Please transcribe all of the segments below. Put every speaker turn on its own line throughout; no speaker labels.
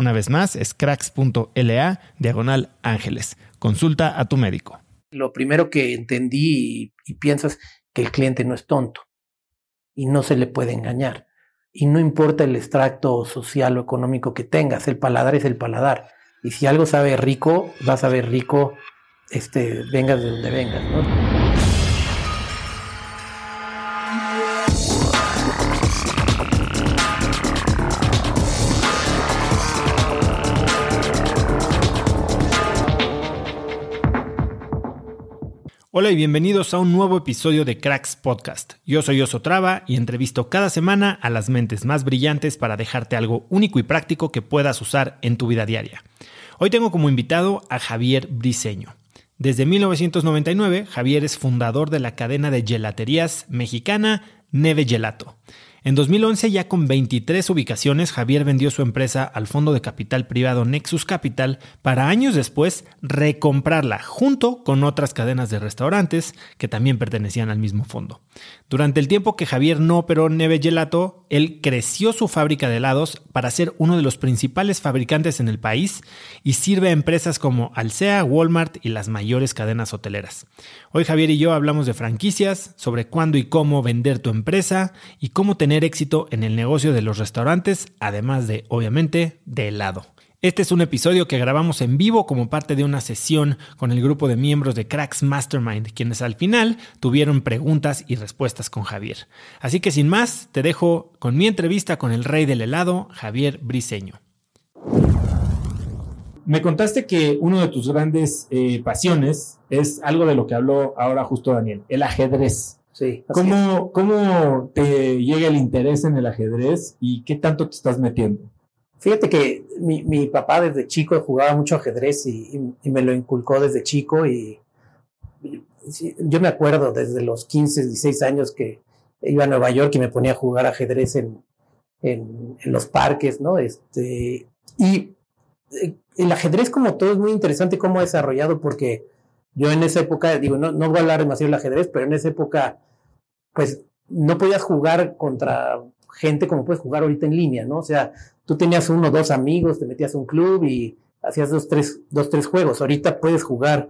Una vez más, es cracks.la diagonal ángeles. Consulta a tu médico.
Lo primero que entendí y, piensas que el cliente no es tonto y no se le puede engañar. Y no importa el extracto social o económico que tengas, el paladar es el paladar. Y si algo sabe rico, va a saber rico, este, vengas de donde vengas. ¿no?
Hola y bienvenidos a un nuevo episodio de Cracks Podcast. Yo soy Oso Traba y entrevisto cada semana a las mentes más brillantes para dejarte algo único y práctico que puedas usar en tu vida diaria. Hoy tengo como invitado a Javier Briseño. Desde 1999, Javier es fundador de la cadena de gelaterías mexicana Neve Gelato. En 2011, ya con 23 ubicaciones, Javier vendió su empresa al fondo de capital privado Nexus Capital para años después recomprarla junto con otras cadenas de restaurantes que también pertenecían al mismo fondo. Durante el tiempo que Javier no operó Neve Gelato, él creció su fábrica de helados para ser uno de los principales fabricantes en el país y sirve a empresas como Alsea, Walmart y las mayores cadenas hoteleras. Hoy Javier y yo hablamos de franquicias, sobre cuándo y cómo vender tu empresa y cómo tener éxito en el negocio de los restaurantes, además de, obviamente, de helado. Este es un episodio que grabamos en vivo como parte de una sesión con el grupo de miembros de Cracks Mastermind, quienes al final tuvieron preguntas y respuestas con Javier. Así que sin más, te dejo con mi entrevista con el rey del helado, Javier Briseño. Me contaste que uno de tus grandes eh, pasiones es algo de lo que habló ahora justo Daniel, el ajedrez.
Sí.
¿Cómo, ¿Cómo te llega el interés en el ajedrez y qué tanto te estás metiendo?
Fíjate que mi, mi papá desde chico jugaba mucho ajedrez y, y, me lo inculcó desde chico y, yo me acuerdo desde los 15, 16 años que iba a Nueva York y me ponía a jugar ajedrez en, en, en los parques, ¿no? Este, y eh, el ajedrez como todo es muy interesante cómo ha desarrollado porque yo en esa época, digo, no, no voy a hablar demasiado del ajedrez, pero en esa época, pues no podías jugar contra gente como puedes jugar ahorita en línea, ¿no? O sea, tú tenías uno o dos amigos, te metías a un club y hacías dos, tres, dos, tres juegos. Ahorita puedes jugar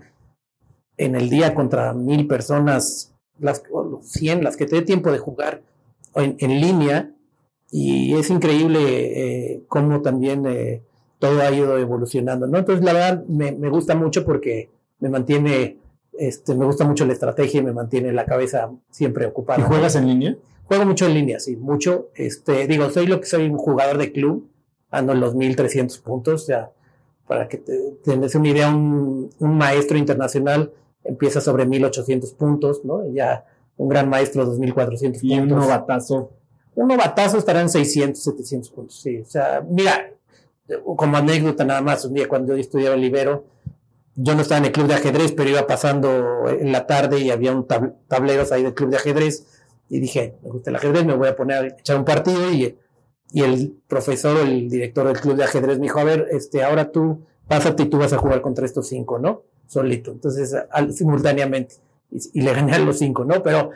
en el día contra mil personas, las cien, las que te dé tiempo de jugar en, en línea. Y es increíble eh, cómo también eh, todo ha ido evolucionando, ¿no? Entonces, la verdad, me, me gusta mucho porque me mantiene Este, me gusta mucho la estrategia y me mantiene la cabeza siempre ocupada.
¿Y juegas en línea?
Juego mucho en línea, sí, mucho. Este, digo, soy lo que soy un jugador de club, ando en los 1300 puntos, ya para que te, tengas una idea, un, un, maestro internacional empieza sobre 1800 puntos, ¿no? Ya un gran maestro 2400
puntos. Y un novatazo.
Un novatazo estará en 600, 700 puntos, sí. O sea, mira, como anécdota nada más, un día cuando yo estudiaba en Libero, yo no estaba en el club de ajedrez, pero iba pasando en la tarde y había un tableros ahí del club de ajedrez y dije, me gusta el ajedrez, me voy a poner a echar un partido y, y el profesor o el director del club de ajedrez me dijo, a ver, este, ahora tú pásate y tú vas a jugar contra estos cinco, ¿no? Solito. Entonces, simultáneamente. Y, le gané a los cinco, ¿no? Pero,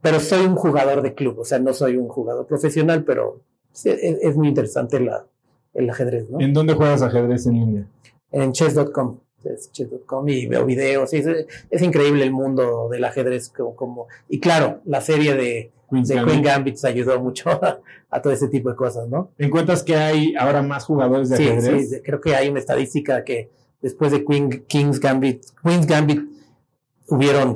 pero soy un jugador de club, o sea, no soy un jugador profesional, pero es, muy interesante la, el ajedrez, ¿no?
¿En dónde juegas ajedrez en línea?
En chess.com chess.com y veo videos. Y es, increíble el mundo del ajedrez. Como, y claro, la serie de, Queen Gambit ayudó mucho a, todo ese tipo de cosas, ¿no?
¿Encuentras que hay ahora más jugadores de ajedrez?
Sí, creo que hay una estadística que después de Queen, King's Gambit, Queen's Gambit, hubieron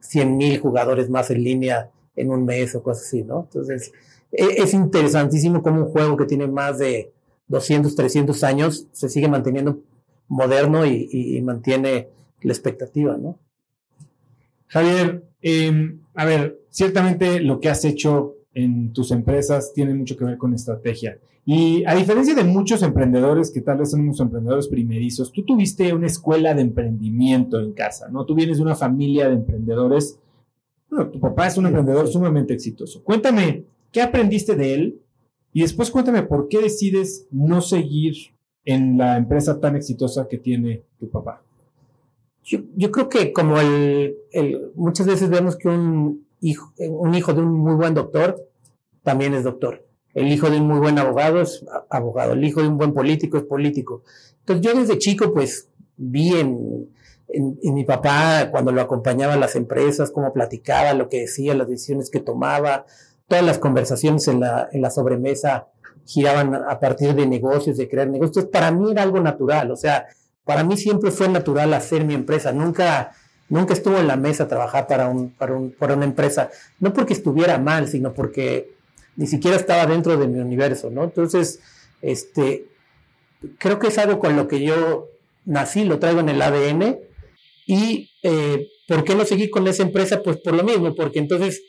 100 mil jugadores más en línea en un mes o cosas así, ¿no? Entonces, e, es interesantísimo como un juego que tiene más de 200, 300 años se sigue manteniendo moderno y, mantiene la expectativa, ¿no?
Javier, em, a ver, ciertamente lo que has hecho en tus empresas tiene mucho que ver con estrategia. Y a diferencia de muchos emprendedores que tal vez son unos emprendedores primerizos, tú tuviste una escuela de emprendimiento en casa, ¿no? Tú vienes de una familia de emprendedores. Bueno, tu papá es un emprendedor sumamente exitoso. Cuéntame, ¿qué aprendiste de él? Y después cuéntame por qué decides no seguir en la empresa tan exitosa que tiene tu papá?
Yo, creo que como el, muchas veces vemos que un hijo, de un muy buen doctor también es doctor. El hijo de un muy buen abogado es abogado. El hijo de un buen político es político. Entonces yo desde chico pues vi en, en, mi papá cuando lo acompañaba a las empresas, cómo platicaba, lo que decía, las decisiones que tomaba, todas las conversaciones en la, en la sobremesa giraban a partir de negocios, de crear negocios. Entonces, para mí era algo natural, o sea, para mí siempre fue natural hacer mi empresa. Nunca, nunca estuvo en la mesa trabajar para, un, para, un, para una empresa, no porque estuviera mal, sino porque ni siquiera estaba dentro de mi universo, ¿no? Entonces, este, creo que es algo con lo que yo nací, lo traigo en el ADN. Y, eh, ¿por qué no seguir con esa empresa? Pues por lo mismo, porque entonces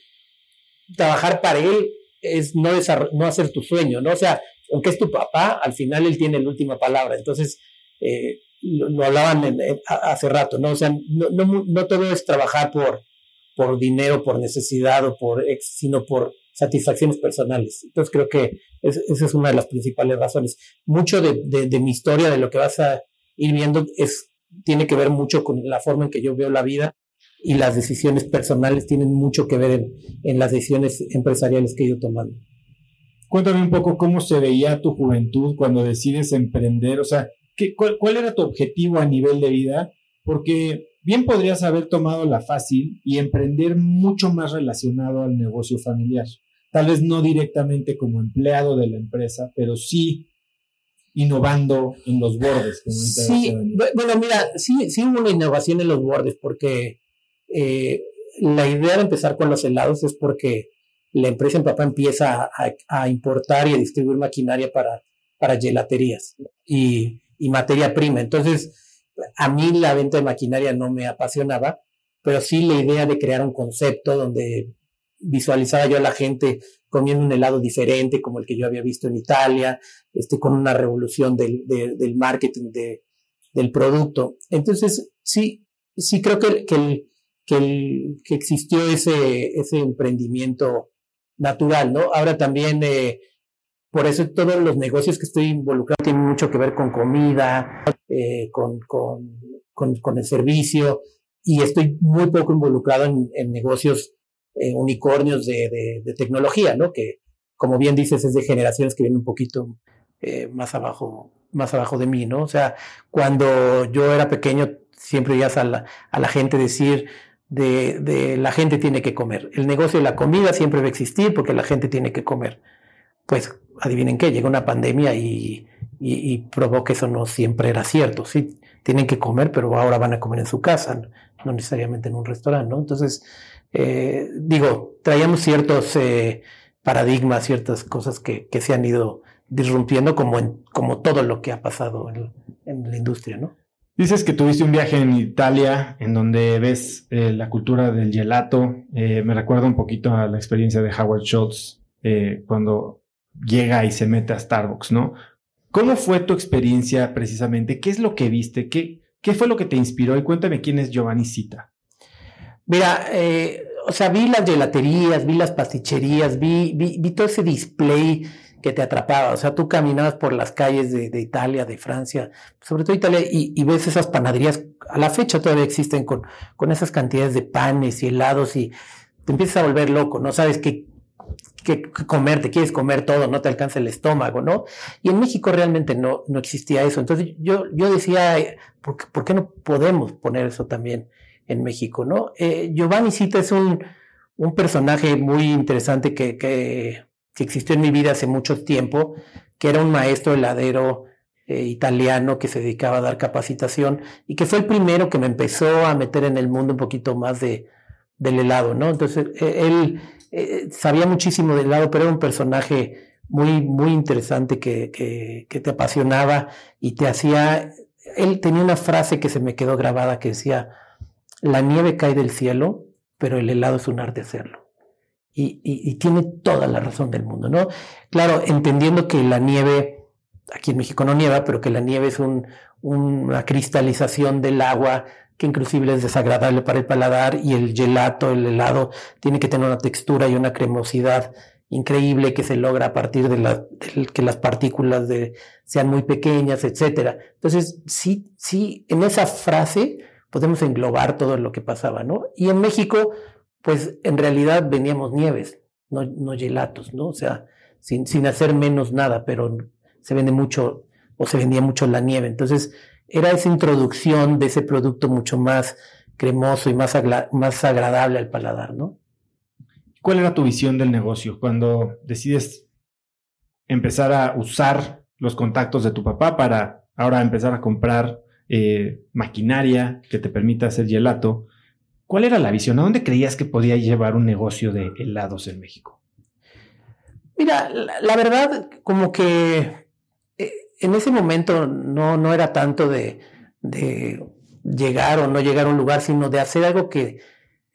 trabajar para él es no, no hacer tu sueño, ¿no? O sea, aunque es tu papá, al final él tiene la última palabra. Entonces, eh, lo, hablaban hace rato, ¿no? O sea, no, no, no, todo es trabajar por, por dinero, por necesidad o por, sino por satisfacciones personales. Entonces creo que esa es una de las principales razones. Mucho de, de, mi historia, de lo que vas a ir viendo, es, tiene que ver mucho con la forma en que yo veo la vida y las decisiones personales tienen mucho que ver en, las decisiones empresariales que yo tomando.
Cuéntame un poco cómo se veía tu juventud cuando decides emprender, o sea, ¿qué, cuál, era tu objetivo a nivel de vida? Porque bien podrías haber tomado la fácil y emprender mucho más relacionado al negocio familiar. Tal vez no directamente como empleado de la empresa, pero sí innovando en los bordes.
sí, bueno, mira, sí, sí hubo una innovación en los bordes porque eh, la idea de empezar con los helados es porque la empresa en papá empieza a, importar y a distribuir maquinaria para, para gelaterías y, materia prima. Entonces, a mí la venta de maquinaria no me apasionaba, pero sí la idea de crear un concepto donde visualizaba yo a la gente comiendo un helado diferente como el que yo había visto en Italia, este, con una revolución del, del marketing de, del producto. Entonces, sí, sí creo que, que el, que, existió ese, ese emprendimiento natural, ¿no? Ahora también, eh, por eso todos los negocios que estoy involucrado tienen mucho que ver con comida, eh, con, con, con, el servicio, y estoy muy poco involucrado en, negocios eh, unicornios de, de, tecnología, ¿no? Que, como bien dices, es de generaciones que vienen un poquito más abajo, más abajo de mí, ¿no? O sea, cuando yo era pequeño, siempre oías a la, a la gente decir, de, de, la gente tiene que comer. El negocio de la comida siempre va a existir porque la gente tiene que comer. Pues adivinen qué, llega una pandemia y, y, probó que eso no siempre era cierto. Sí, tienen que comer, pero ahora van a comer en su casa, no necesariamente en un restaurante, ¿no? Entonces, eh, digo, traíamos ciertos eh, paradigmas, ciertas cosas que, que, se han ido disrumpiendo como, en, como todo lo que ha pasado en, en la industria, ¿no?
Dices que tuviste un viaje en Italia en donde ves eh, la cultura del gelato. me recuerda un poquito a la experiencia de Howard Schultz cuando llega y se mete a Starbucks, ¿no? ¿Cómo fue tu experiencia precisamente? ¿Qué es lo que viste? ¿Qué, qué fue lo que te inspiró? Y cuéntame quién es Giovanni Cita.
Mira, eh, o sea, vi las gelaterías, vi las pasticherías, vi, vi, todo ese display que te atrapaba. O sea, tú caminabas por las calles de, Italia, de Francia, sobre todo Italia, y, ves esas panaderías, a la fecha todavía existen con, con esas cantidades de panes y helados y te empiezas a volver loco, no sabes qué, que comer, te quieres comer todo, no te alcanza el estómago, ¿no? Y en México realmente no, no existía eso. Entonces yo, yo decía, ¿por qué, no podemos poner eso también en México, no? Eh, Giovanni Cita es un, un personaje muy interesante que, que, existió en mi vida hace mucho tiempo, que era un maestro heladero eh, italiano que se dedicaba a dar capacitación y que fue el primero que me empezó a meter en el mundo un poquito más de, del helado, ¿no? Entonces, e, él eh, sabía muchísimo del lado, pero era un personaje muy, muy interesante que, que, te apasionaba y te hacía... Él tenía una frase que se me quedó grabada que decía, la nieve cae del cielo, pero el helado es un arte hacerlo. Y, tiene toda la razón del mundo, ¿no? Claro, entendiendo que la nieve, aquí en México no nieva, pero que la nieve es un, una cristalización del agua que inclusive es desagradable para el paladar y el gelato, el helado, tiene que tener una textura y una cremosidad increíble que se logra a partir de, que las partículas sean muy pequeñas, etcétera. Entonces, sí, sí, en esa frase podemos englobar todo lo que pasaba, ¿no? Y en México, pues en realidad veníamos nieves, no, no gelatos, ¿no? O sea, sin, sin hacer menos nada, pero se vende mucho o se vendía mucho la nieve. Entonces, era esa introducción de ese producto mucho más cremoso y más, más agradable al paladar, ¿no?
¿Cuál era tu visión del negocio cuando decides empezar a usar los contactos de tu papá para ahora empezar a comprar eh, maquinaria que te permita hacer gelato? ¿Cuál era la visión? ¿A dónde creías que podía llevar un negocio de helados en México?
Mira, la verdad, como que en ese momento no, no era tanto de, de, llegar o no llegar a un lugar, sino de hacer algo que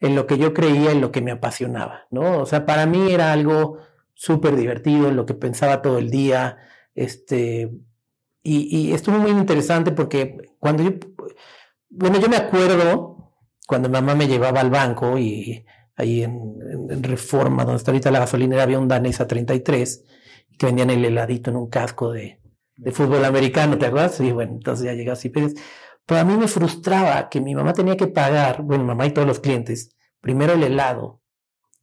en lo que yo creía, en lo que me apasionaba, ¿no? O sea, para mí era algo súper divertido, en lo que pensaba todo el día, este, y, y, estuvo muy interesante porque cuando yo, bueno, yo me acuerdo cuando mamá me llevaba al banco y ahí en, Reforma, donde está ahorita la gasolinera, había un Danesa 33 que vendían el heladito en un casco de, fútbol americano, ¿te acuerdas? Sí, bueno, entonces ya llegas y pides. Pero a mí me frustraba que mi mamá tenía que pagar, bueno, mamá y todos los clientes, primero el helado,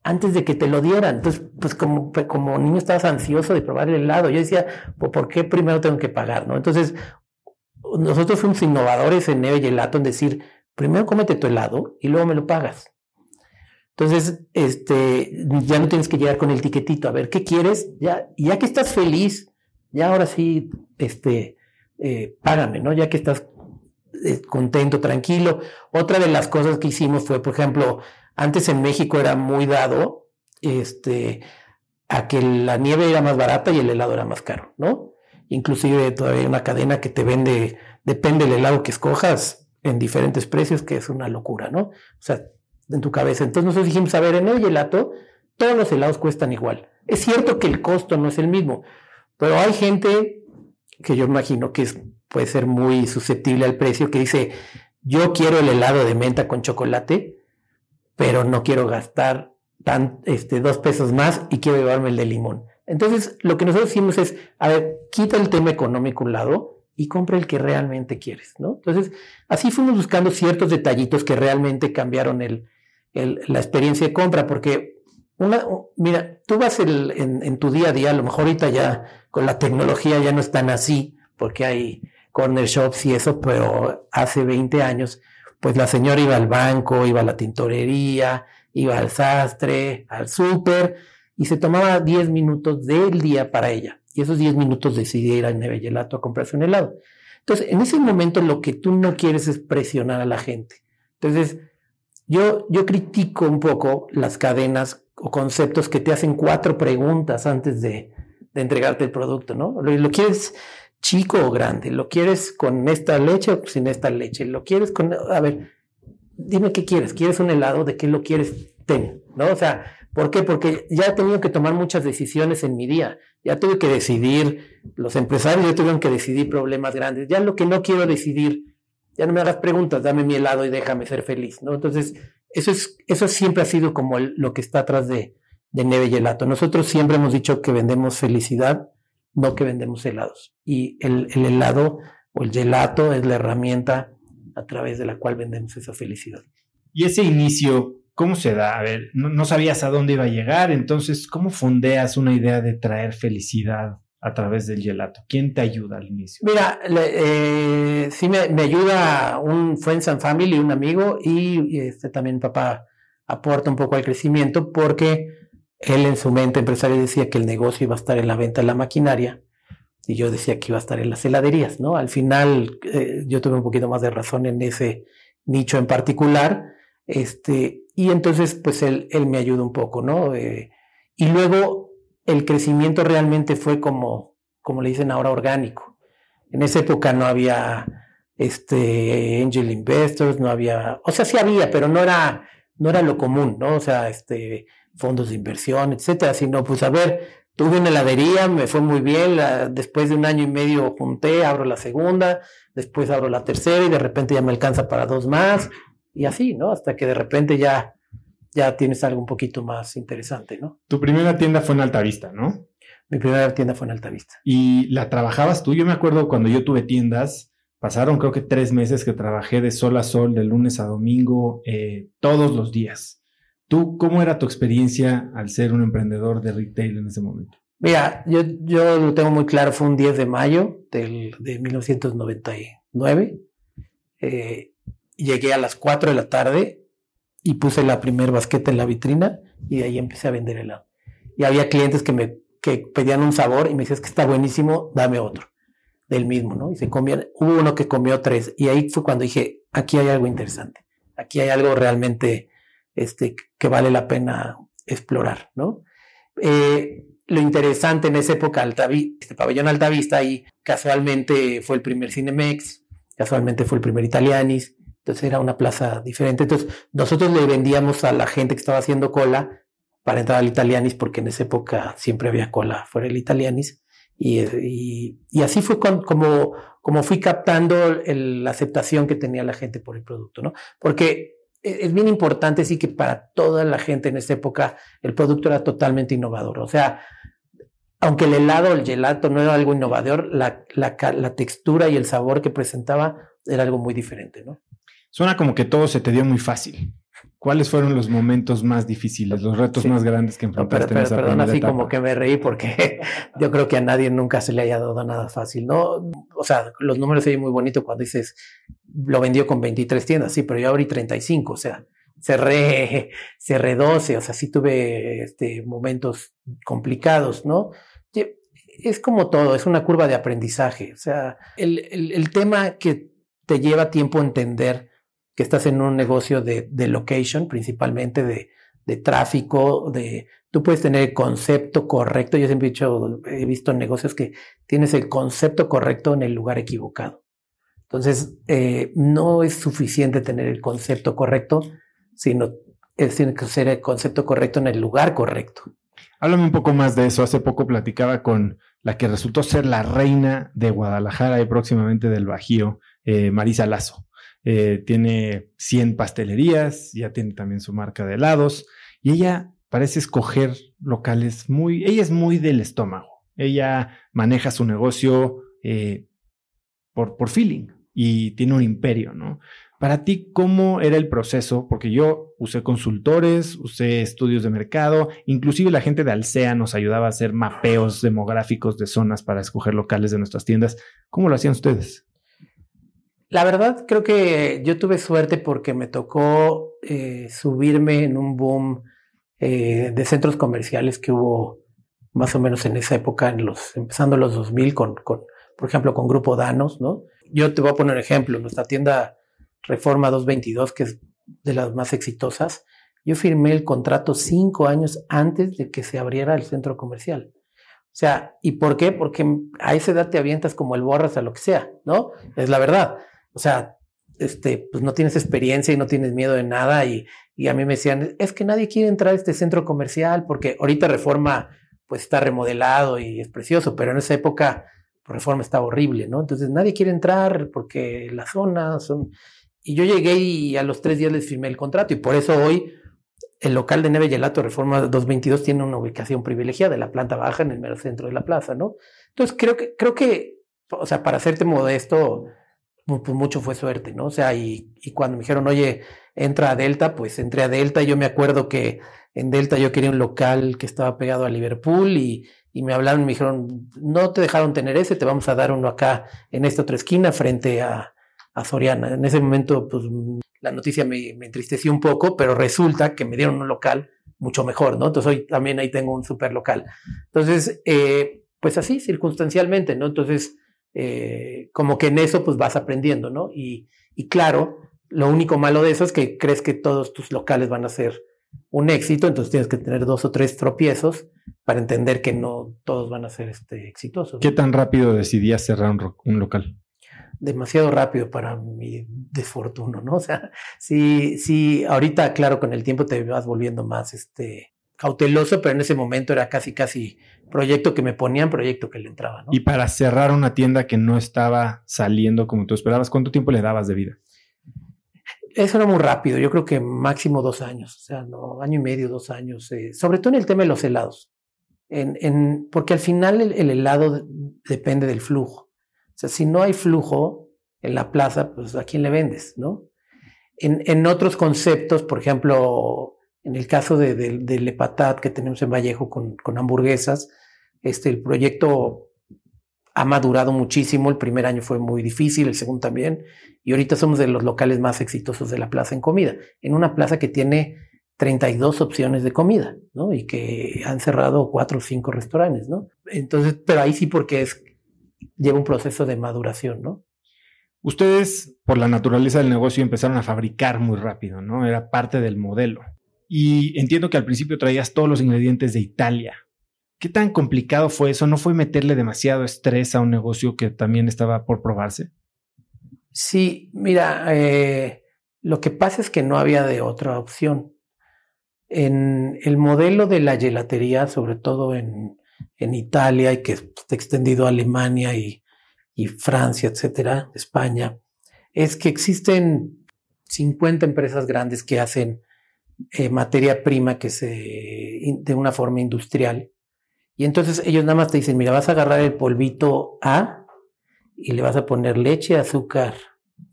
antes de que te lo dieran. Entonces, pues como, como niño estabas ansioso de probar el helado. Yo decía, pues, ¿por qué primero tengo que pagar? ¿no? Entonces, nosotros fuimos innovadores en Neo y Gelato en decir, primero cómete tu helado y luego me lo pagas. Entonces, este, ya no tienes que llegar con el tiquetito, a ver, ¿qué quieres? Ya, ya que estás feliz, ya ahora sí, este, eh, págame, ¿no? Ya que estás eh, contento, tranquilo. Otra de las cosas que hicimos fue, por ejemplo, antes en México era muy dado, este, a que la nieve era más barata y el helado era más caro, ¿no? Inclusive todavía hay una cadena que te vende, depende del helado que escojas, en diferentes precios, que es una locura, ¿no? O sea, en tu cabeza. Entonces nosotros dijimos, a ver, en el gelato, todos los helados cuestan igual. Es cierto que el costo no es el mismo, pero hay gente que yo imagino que puede ser muy susceptible al precio, que dice, yo quiero el helado de menta con chocolate, pero no quiero gastar tan, este, dos pesos más y quiero llevarme el de limón. Entonces, lo que nosotros hicimos es, a ver, quita el tema económico un lado y compra el que realmente quieres, ¿no? Entonces, así fuimos buscando ciertos detallitos que realmente cambiaron el, la experiencia de compra, porque una, mira, tú vas en, tu día a día, a lo mejor ahorita ya con la tecnología ya no es tan así, porque hay corner shops y eso, pero hace 20 años, pues la señora iba al banco, iba a la tintorería, iba al sastre, al súper, y se tomaba 10 minutos del día para ella. Y esos 10 minutos decidí ir a Neve Gelato a comprarse un helado. Entonces, en ese momento lo que tú no quieres es presionar a la gente. Entonces, yo, yo critico un poco las cadenas o conceptos que te hacen cuatro preguntas antes de, de entregarte el producto, ¿no? ¿Lo, ¿Lo, quieres chico o grande? ¿Lo quieres con esta leche o sin esta leche? ¿Lo quieres con... A ver, dime qué quieres. ¿Quieres un helado? ¿De qué lo quieres? Ten, ¿no? O sea, ¿por qué? Porque ya he tenido que tomar muchas decisiones en mi día. Ya tuve que decidir, los empresarios ya tuvieron que decidir problemas grandes. Ya lo que no quiero decidir, ya no me hagas preguntas, dame mi helado y déjame ser feliz, ¿no? Entonces, eso, es, eso siempre ha sido como lo que está atrás de, de Neve Gelato. Nosotros siempre hemos dicho que vendemos felicidad, no que vendemos helados. Y el, el helado o el gelato es la herramienta a través de la cual vendemos esa felicidad.
Y ese inicio, ¿cómo se da? A ver, no, sabías a dónde iba a llegar, entonces, ¿cómo fondeas una idea de traer felicidad a través del gelato? ¿Quién te ayuda al inicio?
Mira, eh, sí me, me, ayuda un Friends and Family, un amigo, y este, también papá aporta un poco al crecimiento porque él en su mente empresario decía que el negocio iba a estar en la venta de la maquinaria y yo decía que iba a estar en las heladerías, ¿no? Al final eh, yo tuve un poquito más de razón en ese nicho en particular, este, y entonces pues él, él me ayuda un poco, ¿no? Eh, y luego el crecimiento realmente fue como, como le dicen ahora, orgánico. En esa época no había este, angel investors, no había, o sea, sí había, pero no era, no era lo común, ¿no? O sea, este, fondos de inversión, etcétera, sino pues a ver, tuve una heladería, me fue muy bien, después de un año y medio junté, abro la segunda, después abro la tercera y de repente ya me alcanza para dos más y así, ¿no? Hasta que de repente ya ya tienes algo un poquito más interesante, ¿no?
Tu primera tienda fue en Altavista, ¿no?
Mi primera tienda fue en Altavista.
¿Y la trabajabas tú? Yo me acuerdo cuando yo tuve tiendas, pasaron creo que tres meses que trabajé de sol a sol, de lunes a domingo, eh, todos los días. ¿Tú cómo era tu experiencia al ser un emprendedor de retail en ese momento?
Mira, yo, yo lo tengo muy claro, fue un 10 de mayo del, de 1999. Eh, llegué a las 4 de la tarde y puse la primer basqueta en la vitrina y de ahí empecé a vender helado. Y había clientes que me que pedían un sabor y me decían, es que está buenísimo, dame otro del mismo, ¿no? Y se comían, hubo uno que comió tres y ahí fue cuando dije, aquí hay algo interesante, aquí hay algo realmente este, que vale la pena explorar, ¿no? Eh, lo interesante en esa época, este pabellón Altavista, ahí casualmente fue el primer Cinemex, casualmente fue el primer Italianis, entonces era una plaza diferente. Entonces nosotros le vendíamos a la gente que estaba haciendo cola para entrar al Italianis, porque en esa época siempre había cola fuera del Italianis. Y, así fue como, como fui captando la aceptación que tenía la gente por el producto, ¿no? Porque e-, es bien importante, sí, que para toda la gente en esa época el producto era totalmente innovador. O sea, aunque el helado, el gelato no era algo innovador, la, la textura y el sabor que presentaba era algo muy diferente, ¿no?
Suena como que todo se te dio muy fácil. ¿Cuáles fueron los momentos más difíciles, los retos más grandes que enfrentaste
en esa Perdón, así como que me reí porque yo creo que a nadie nunca se le haya dado nada fácil, ¿no? O sea, los números se muy bonitos cuando dices, lo vendió con 23 tiendas, sí, pero yo abrí 35, o sea, cerré, cerré 12, o sea, sí tuve este, momentos complicados, ¿no? Es como todo, es una curva de aprendizaje, o sea, el, el, el tema que te lleva tiempo entender que estás en un negocio de, de location, principalmente de, de, tráfico, de tú puedes tener el concepto correcto. Yo siempre he, dicho, he visto negocios que tienes el concepto correcto en el lugar equivocado. Entonces, eh, no es suficiente tener el concepto correcto, sino es, tiene que ser el concepto correcto en el lugar correcto.
Háblame un poco más de eso. Hace poco platicaba con la que resultó ser la reina de Guadalajara y próximamente del Bajío, eh, Marisa Lazo. Eh, tiene 100 pastelerías, ya tiene también su marca de helados y ella parece escoger locales muy, ella es muy del estómago, ella maneja su negocio eh, por, por feeling y tiene un imperio, ¿no? Para ti, ¿cómo era el proceso? Porque yo usé consultores, usé estudios de mercado, inclusive la gente de Alsea nos ayudaba a hacer mapeos demográficos de zonas para escoger locales de nuestras tiendas. ¿Cómo lo hacían ustedes?
La verdad, creo que yo tuve suerte porque me tocó eh, subirme en un boom eh, de centros comerciales que hubo más o menos en esa época, en los, empezando los 2000 con, con, por ejemplo, con Grupo Danos, ¿no? Yo te voy a poner un ejemplo, nuestra tienda Reforma 222, que es de las más exitosas, yo firmé el contrato cinco años antes de que se abriera el centro comercial. O sea, ¿y por qué? Porque a esa edad te avientas como el borras a lo que sea, ¿no? Es la verdad. O sea, este, pues no tienes experiencia y no tienes miedo de nada. Y, y a mí me decían, es que nadie quiere entrar a este centro comercial porque ahorita Reforma pues está remodelado y es precioso, pero en esa época pues, Reforma estaba horrible, ¿no? Entonces nadie quiere entrar porque las zonas son... Y yo llegué y a los tres días les firmé el contrato y por eso hoy el local de Neve Gelato Reforma 222 tiene una ubicación privilegiada, la planta baja, en el mero centro de la plaza, ¿no? Entonces creo que, creo que, o sea, para hacerte modesto, pues, mucho fue suerte, ¿no? O sea, y, y, cuando me dijeron, oye, entra a Delta, pues entré a Delta. Yo me acuerdo que en Delta yo quería un local que estaba pegado a Liverpool y, y me hablaron, me dijeron, no te dejaron tener ese, te vamos a dar uno acá en esta otra esquina frente a, a Soriana. En ese momento, pues la noticia me, me, entristeció un poco, pero resulta que me dieron un local mucho mejor, ¿no? Entonces hoy también ahí tengo un super local. Entonces, eh, pues así, circunstancialmente, ¿no? Entonces, eh, como que en eso pues vas aprendiendo, ¿no? Y, y claro, lo único malo de eso es que crees que todos tus locales van a ser un éxito, entonces tienes que tener dos o tres tropiezos para entender que no todos van a ser este, exitosos.
¿Qué tan rápido decidías cerrar un, un local?
demasiado rápido para mi desfortuno, ¿no? O sea, sí, sí, ahorita, claro, con el tiempo te vas volviendo más este, cauteloso, pero en ese momento era casi, casi proyecto que me ponían, proyecto que le entraba, ¿no?
Y para cerrar una tienda que no estaba saliendo como tú esperabas, ¿cuánto tiempo le dabas de vida?
Eso era muy rápido, yo creo que máximo dos años, o sea, no, año y medio, dos años, eh, sobre todo en el tema de los helados, en, en, porque al final el, el helado depende del flujo. O sea, si no hay flujo en la plaza, pues a quién le vendes, ¿no? En, en otros conceptos, por ejemplo, en el caso de, de, del Epatat que tenemos en Vallejo con, con, hamburguesas, este, el proyecto ha madurado muchísimo. El primer año fue muy difícil, el segundo también. Y ahorita somos de los locales más exitosos de la plaza en comida. En una plaza que tiene 32 opciones de comida, ¿no? Y que han cerrado cuatro o cinco restaurantes, ¿no? Entonces, pero ahí sí porque es lleva un proceso de maduración, ¿no?
Ustedes, por la naturaleza del negocio, empezaron a fabricar muy rápido, ¿no? Era parte del modelo. Y entiendo que al principio traías todos los ingredientes de Italia. ¿Qué tan complicado fue eso? ¿No fue meterle demasiado estrés a un negocio que también estaba por probarse?
Sí, mira, eh, lo que pasa es que no había de otra opción. En el modelo de la gelatería, sobre todo en, en Italia y que está extendido a Alemania y, y Francia, etcétera, España, es que existen 50 empresas grandes que hacen eh, materia prima que se de una forma industrial. Y entonces ellos nada más te dicen, mira, vas a agarrar el polvito A y le vas a poner leche, azúcar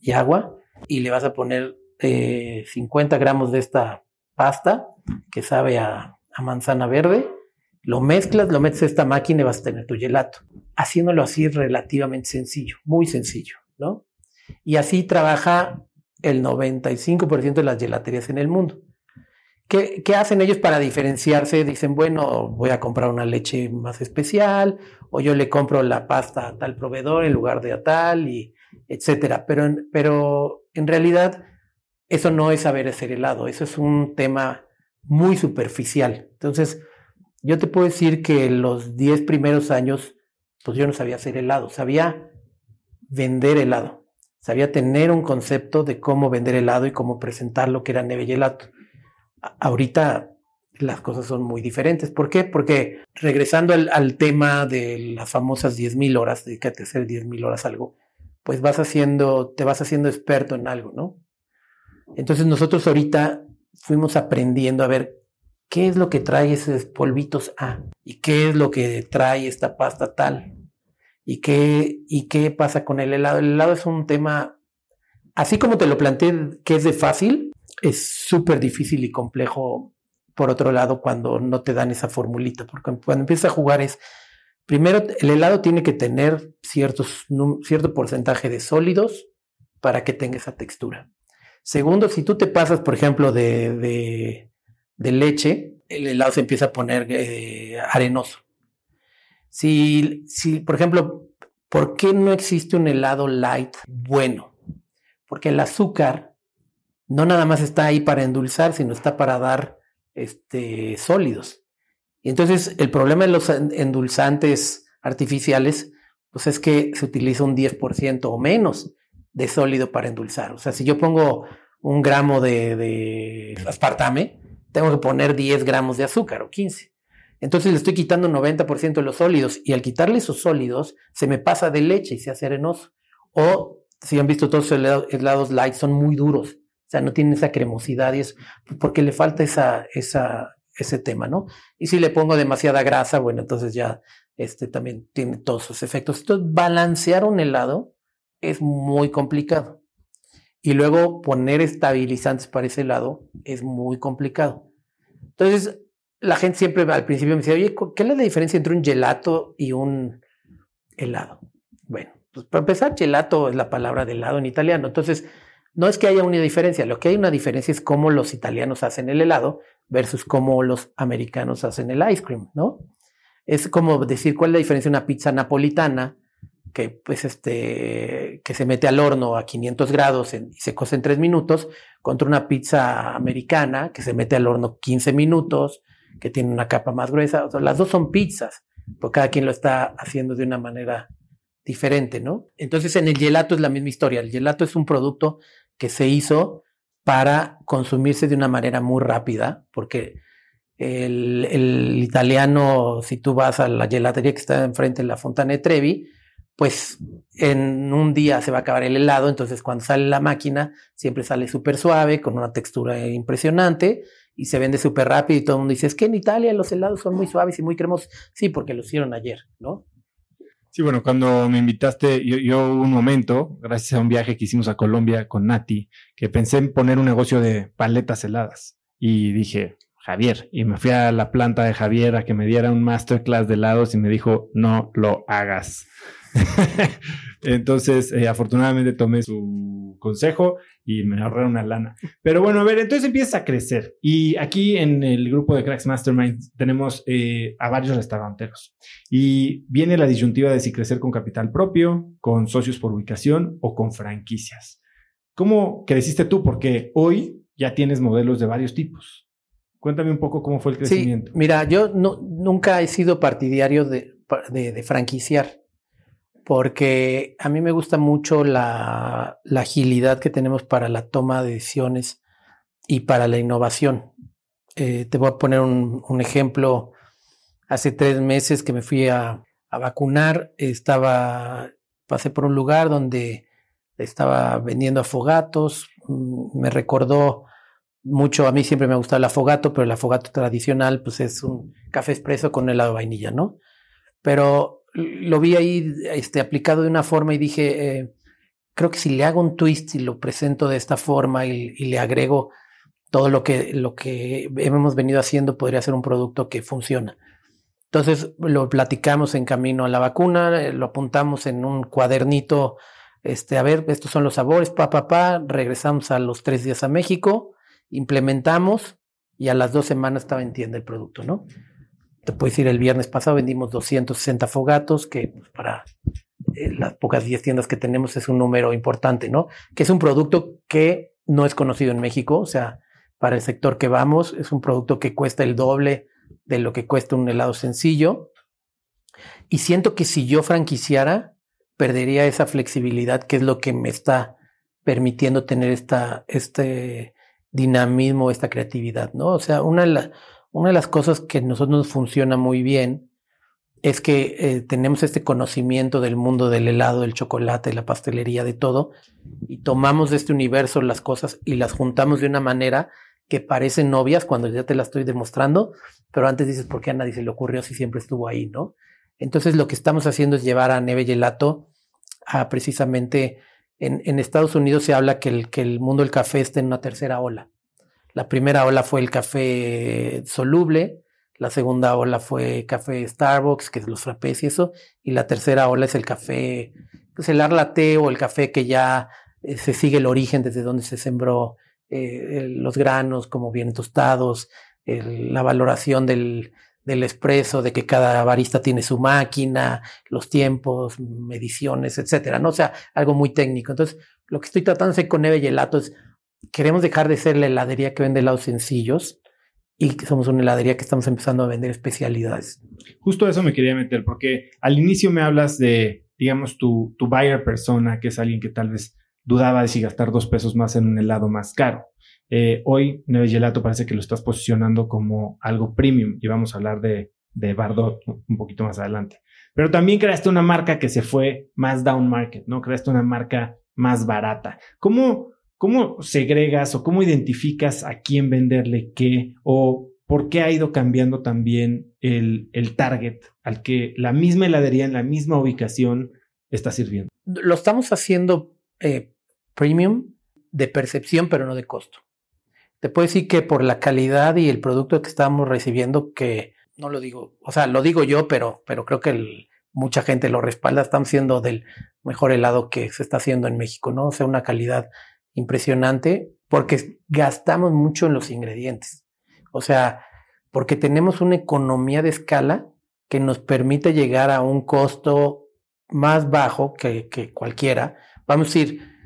y agua y le vas a poner eh, 50 gramos de esta pasta que sabe a, manzana verde lo mezclas, lo metes a esta máquina y vas a tener tu gelato. Haciéndolo así relativamente sencillo, muy sencillo, ¿no? Y así trabaja el 95% de las gelaterías en el mundo. ¿Qué, ¿Qué, hacen ellos para diferenciarse? Dicen, bueno, voy a comprar una leche más especial, o yo le compro la pasta a tal proveedor en lugar de a tal, y etcétera. Pero, pero en realidad, eso no es saber hacer helado, eso es un tema muy superficial. Entonces, yo te puedo decir que los 10 primeros años, pues yo no sabía hacer helado, sabía vender helado, sabía tener un concepto de cómo vender helado y cómo presentar lo que era neve gelato. Ahorita las cosas son muy diferentes. ¿Por qué? Porque regresando al, tema de las famosas 10.000 horas, dedícate a hacer 10.000 horas algo, pues vas haciendo, te vas haciendo experto en algo, ¿no? Entonces nosotros ahorita fuimos aprendiendo a ver ¿Qué es lo que trae esos polvitos A? ¿Y qué es lo que trae esta pasta tal? ¿Y qué, ¿Y qué pasa con el helado? El helado es un tema, así como te lo planteé, que es de fácil, es súper difícil y complejo, por otro lado, cuando no te dan esa formulita, porque cuando empiezas a jugar es, primero, el helado tiene que tener ciertos, cierto porcentaje de sólidos para que tenga esa textura. Segundo, si tú te pasas, por ejemplo, de, de leche, el helado se empieza a poner eh, arenoso. Si, si, por ejemplo, ¿por qué no existe un helado light bueno? Porque el azúcar no nada más está ahí para endulzar, sino está para dar este, sólidos. Y entonces el problema de los endulzantes artificiales, pues es que se utiliza un 10% o menos de sólido para endulzar. O sea, si yo pongo un gramo de, de aspartame, tengo que poner 10 gramos de azúcar o 15. Entonces le estoy quitando 90% de los sólidos y al quitarle esos sólidos se me pasa de leche y se hace arenoso. O si han visto todos los helados light son muy duros, o sea, no tienen esa cremosidad y es porque le falta esa, ese tema, ¿no? Y si le pongo demasiada grasa, bueno, entonces ya este también tiene todos sus efectos. Entonces, balancear un helado es muy complicado. Y luego poner estabilizantes para ese helado es muy complicado. Entonces, la gente siempre al principio me decía, oye, ¿qué es la diferencia entre un gelato y un helado? Bueno, pues para empezar, gelato es la palabra de helado en italiano. Entonces, no es que haya una diferencia, lo que hay una diferencia es cómo los italianos hacen el helado versus cómo los americanos hacen el ice cream, ¿no? Es como decir cuál es la diferencia de una pizza napolitana que pues este que se mete al horno a 500 grados y se cose en 3 minutos contra una pizza americana que se mete al horno 15 minutos, que tiene una capa más gruesa, las dos son pizzas, pero cada quien lo está haciendo de una manera diferente, ¿no? Entonces en el gelato es la misma historia, el gelato es un producto que se hizo para consumirse de una manera muy rápida, porque el, italiano, si tú vas a la gelatería que está enfrente de la Fontana de Trevi, pues en un día se va a acabar el helado, entonces cuando sale la máquina siempre sale súper suave, con una textura impresionante y se vende súper rápido y todo el mundo dice, es que en Italia los helados son muy suaves y muy cremosos. Sí, porque lo hicieron ayer, ¿no?
Sí, bueno, cuando me invitaste, yo, yo un momento, gracias a un viaje que hicimos a Colombia con Nati, que pensé en poner un negocio de paletas heladas. Y dije, Javier, y me fui a la planta de Javier a que me diera un masterclass de helados y me dijo, no lo hagas. Entonces, eh, afortunadamente tomé su consejo y me ahorré una lana. Pero bueno, a ver, entonces empieza a crecer. Y aquí en el grupo de Cracks Mastermind tenemos eh, a varios restauranteros. Y viene la disyuntiva de si crecer con capital propio, con socios por ubicación o con franquicias. ¿Cómo creciste tú? Porque hoy ya tienes modelos de varios tipos. Cuéntame un poco cómo fue el crecimiento.
mira, yo no, nunca he sido partidario de, de franquiciar porque a mí me gusta mucho la, agilidad que tenemos para la toma de decisiones y para la innovación. Eh, te voy a poner un, ejemplo. Hace tres meses que me fui a, vacunar, estaba, pasé por un lugar donde estaba vendiendo afogatos. Mm, me recordó mucho, a mí siempre me gusta el afogato, pero el afogato tradicional pues es un café expreso con helado de vainilla, ¿no? Pero lo vi ahí este, aplicado de una forma y dije, eh, creo que si le hago un twist y lo presento de esta forma y, le agrego todo lo que, lo que hemos venido haciendo, podría ser un producto que funciona. Entonces lo platicamos en camino a la vacuna, eh, lo apuntamos en un cuadernito, este, a ver, estos son los sabores, pa, pa, pa, regresamos a los tres días a México, implementamos y a las dos semanas estaba en tienda el producto, ¿no? Te puedo decir, el viernes pasado vendimos 260 fogatos, que pues, para eh, las pocas 10 tiendas que tenemos es un número importante, ¿no? Que es un producto que no es conocido en México, o sea, para el sector que vamos, es un producto que cuesta el doble de lo que cuesta un helado sencillo. Y siento que si yo franquiciara, perdería esa flexibilidad que es lo que me está permitiendo tener esta, este dinamismo, esta creatividad, ¿no? O sea, una de las una de las cosas que a nosotros nos funciona muy bien es que eh, tenemos este conocimiento del mundo del helado, del chocolate, de la pastelería, de todo, y tomamos de este universo las cosas y las juntamos de una manera que parecen novias cuando ya te las estoy demostrando, pero antes dices, ¿por qué a nadie se le ocurrió si siempre estuvo ahí, no? Entonces lo que estamos haciendo es llevar a Neve Gelato a precisamente, en, en Estados Unidos se habla que el, que el mundo del café está en una tercera ola. La primera ola fue el café soluble, la segunda ola fue café Starbucks, que es los frappés y eso, y la tercera ola es el café, pues el latte o el café que ya eh, se sigue el origen desde donde se sembró eh, los granos, como bien tostados, la valoración del, del expreso, de que cada barista tiene su máquina, los tiempos, mediciones, etcétera, ¿no? O sea, algo muy técnico. Entonces, lo que estoy tratando de hacer con Neve Gelato es, queremos dejar de ser la heladería que vende helados sencillos y que somos una heladería que estamos empezando a vender especialidades.
Justo eso me quería meter, porque al inicio me hablas de, digamos, tu, tu buyer persona, que es alguien que tal vez dudaba de si gastar dos pesos más en un helado más caro. Eh, hoy Neve Gelato parece que lo estás posicionando como algo premium y vamos a hablar de, de Bardot un poquito más adelante. Pero también creaste una marca que se fue más down market, ¿no? Creaste una marca más barata. ¿Cómo, cómo segregas o cómo identificas a quién venderle qué o por qué ha ido cambiando también el, el target al que la misma heladería en la misma ubicación está sirviendo?
Lo estamos haciendo eh, premium de percepción, pero no de costo. Te puedo decir que por la calidad y el producto que estamos recibiendo, que no lo digo, o sea, lo digo yo, pero, pero creo que mucha gente lo respalda, estamos siendo del mejor helado que se está haciendo en México, ¿no? O sea, una calidad impresionante porque gastamos mucho en los ingredientes. O sea, porque tenemos una economía de escala que nos permite llegar a un costo más bajo que, que cualquiera. Vamos a decir,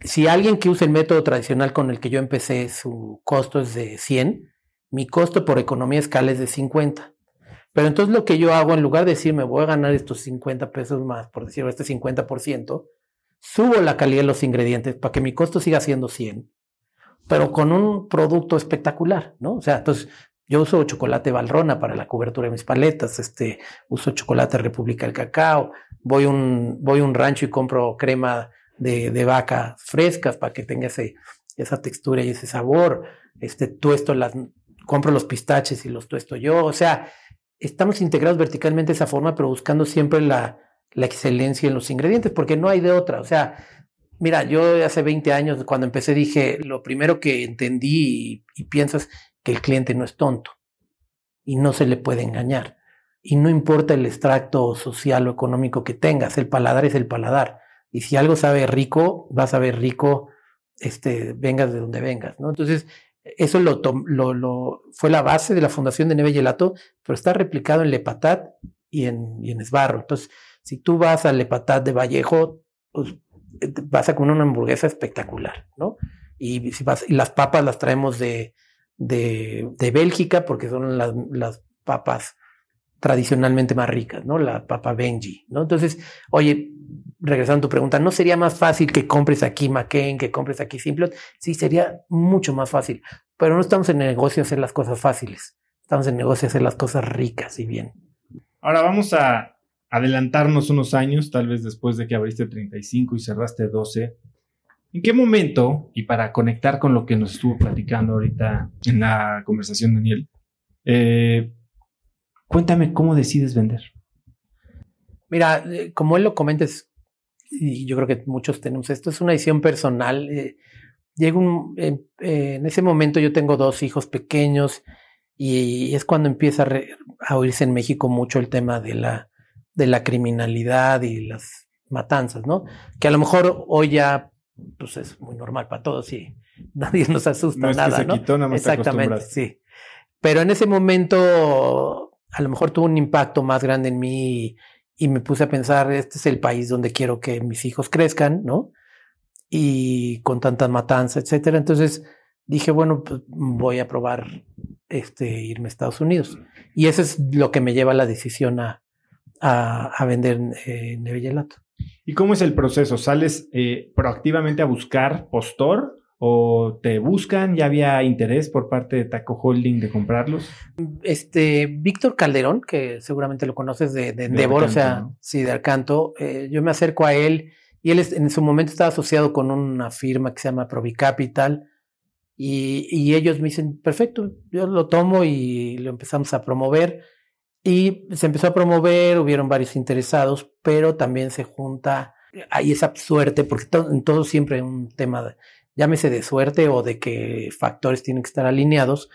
si alguien que usa el método tradicional con el que yo empecé, su costo es de 100, mi costo por economía de escala es de 50. Pero entonces lo que yo hago, en lugar de decir me voy a ganar estos 50 pesos más, por decirlo, este 50%, subo la calidad de los ingredientes para que mi costo siga siendo 100, pero con un producto espectacular, ¿no? O sea, entonces yo uso chocolate Valrona para la cobertura de mis paletas, este, uso chocolate República del Cacao, voy un, voy un rancho y compro crema de, de vaca frescas para que tenga ese, esa textura y ese sabor. Este, tuesto las, compro los pistaches y los tuesto yo. O sea, estamos integrados verticalmente de esa forma, pero buscando siempre la, la excelencia en los ingredientes, porque no hay de otra. O sea, mira, yo hace 20 años, cuando empecé, dije, lo primero que entendí y, y pienso es que el cliente no es tonto y no se le puede engañar. Y no importa el extracto social o económico que tengas, el paladar es el paladar. Y si algo sabe rico, va a saber rico, este, vengas de donde vengas, ¿no? Entonces, eso lo, lo, lo, fue la base de la fundación de Neve Gelato, pero está replicado en Lepatat y en, y en Esbarro. Entonces, si tú vas al Lepatat de Vallejo, pues vas a comer una hamburguesa espectacular, ¿no? Y, si vas, las papas las traemos de, de, de Bélgica porque son las, las papas tradicionalmente más ricas, ¿no? La papa Benji, ¿no? Entonces, oye, regresando a tu pregunta, ¿no sería más fácil que compres aquí McCain, que compres aquí Simplot? Sí, sería mucho más fácil, pero no estamos en el negocio de hacer las cosas fáciles, estamos en el negocio de hacer las cosas ricas y bien.
Ahora vamos a adelantarnos unos años, tal vez después de que abriste 35 y cerraste 12. ¿En qué momento, y para conectar con lo que nos estuvo platicando ahorita en la conversación, Daniel, eh, Cuéntame cómo decides vender.
Mira, eh, como él lo comenta, y yo creo que muchos tenemos esto, es una decisión personal. Eh, llega un, eh, en ese momento yo tengo dos hijos pequeños y es cuando empieza a, oírse en México mucho el tema de la, de la criminalidad y las matanzas, ¿no? Que a lo mejor hoy ya pues es muy normal para todos y nadie nos asusta
no
nada,
que se
¿no?
Quitó, nada más
Exactamente, sí. Pero en ese momento a lo mejor tuvo un impacto más grande en mí y, y, me puse a pensar, este es el país donde quiero que mis hijos crezcan, ¿no? Y con tantas matanzas, etcétera. Entonces dije, bueno, pues voy a probar este, irme a Estados Unidos. Y eso es lo que me lleva a la decisión a, a, a vender eh, Nevellelato.
¿Y cómo es el proceso? ¿Sales eh, proactivamente a buscar postor o te buscan? ¿Ya había interés por parte de Taco Holding de comprarlos?
Este, Víctor Calderón, que seguramente lo conoces de, de Endeavor, o sea, ¿no? sí, de Arcanto, eh, yo me acerco a él y él en su momento estaba asociado con una firma que se llama Provicapital y, y ellos me dicen, perfecto, yo lo tomo y lo empezamos a promover y se empezó a promover, hubieron varios interesados, pero también se junta, hay esa suerte, porque en todo siempre hay un tema de, llámese de suerte o de que factores tienen que estar alineados,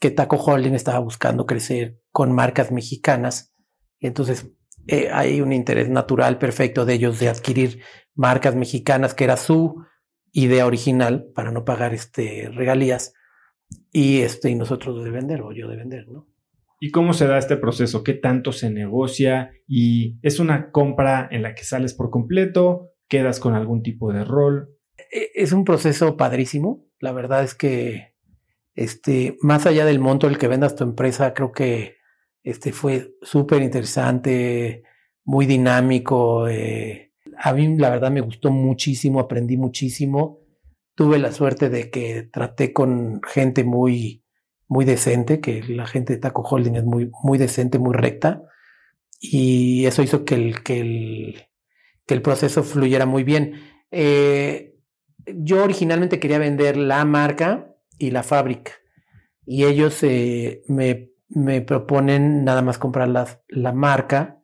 que Taco Holding estaba buscando crecer con marcas mexicanas. Entonces eh, hay un interés natural perfecto de ellos de adquirir marcas mexicanas, que era su idea original para no pagar este regalías y este y nosotros de vender o yo de vender, ¿no?
¿Y cómo se da este proceso? ¿Qué tanto se negocia? ¿Y es una compra en la que sales por completo? ¿Quedas con algún tipo de rol?
E, es un proceso padrísimo. La verdad es que, este, más allá del monto del que vendas tu empresa, creo que este fue súper interesante, muy dinámico. Eh, a mí, la verdad, me gustó muchísimo, aprendí muchísimo. Tuve la suerte de que traté con gente muy, muy decente, que la gente de Taco Holding es muy, muy decente, muy recta, y eso hizo que el, que el, que el proceso fluyera muy bien. Eh, yo originalmente quería vender la marca y la fábrica, y ellos eh, me, me, proponen nada más comprar la marca,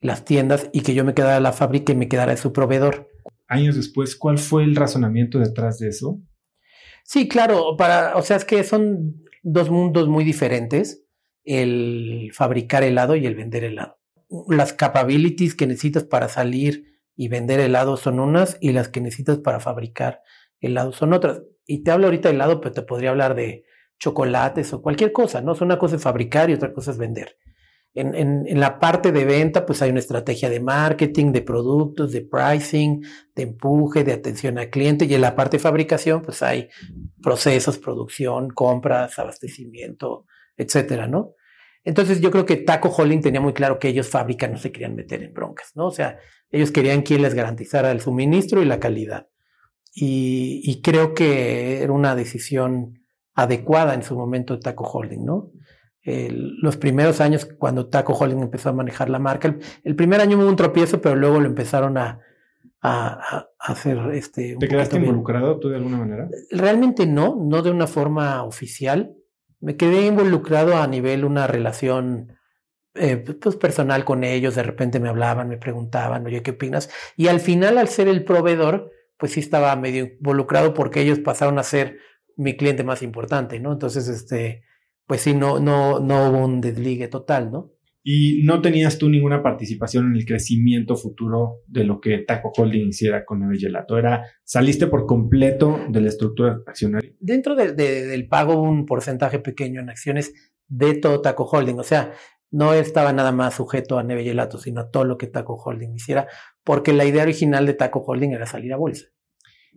las tiendas, y que yo me quedara la fábrica y me quedara su proveedor.
Años después, ¿cuál fue el razonamiento detrás de eso?
Sí, claro, para, o sea, es que son dos mundos muy diferentes, el fabricar helado y el vender helado. Las capabilities que necesitas para salir y vender helado son unas y las que necesitas para fabricar helado son otras. Y te hablo ahorita de helado, pero te podría hablar de chocolates o cualquier cosa, ¿no? una cosa es fabricar y otra cosa es vender. En, en, la parte de venta, pues hay una estrategia de marketing, de productos, de pricing, de empuje, de atención al cliente. Y en la parte de fabricación, pues hay procesos, producción, compras, abastecimiento, etcétera, ¿no? Entonces yo creo que Taco Holding tenía muy claro que ellos fabrican, no se querían meter en broncas, ¿no? O sea, ellos querían quien les garantizara el suministro y la calidad. Y, y creo que era una decisión adecuada en su momento de Taco Holding, ¿no? Los primeros años cuando Taco Holding empezó a manejar la marca. El, primer año hubo un tropiezo, pero luego lo empezaron a, a, hacer este.
¿Te quedaste involucrado tú de alguna manera?
Realmente no, no de una forma oficial. Me quedé involucrado a nivel una relación eh, pues personal con ellos. De repente me hablaban, me preguntaban, oye, ¿qué opinas? Y al final, al ser el proveedor, pues sí estaba medio involucrado porque ellos pasaron a ser mi cliente más importante, ¿no? Entonces, este pues sí, no, no, no hubo un desligue total, ¿no?
Y no tenías tú ninguna participación en el crecimiento futuro de lo que Taco Holding hiciera con el gelato. Era, saliste por completo de la estructura accionaria.
Dentro del pago, un porcentaje pequeño en acciones de todo Taco Holding. O sea, no estaba nada más sujeto a Neve Gelato, sino a todo lo que Taco Holding hiciera, porque la idea original de Taco Holding era salir a bolsa.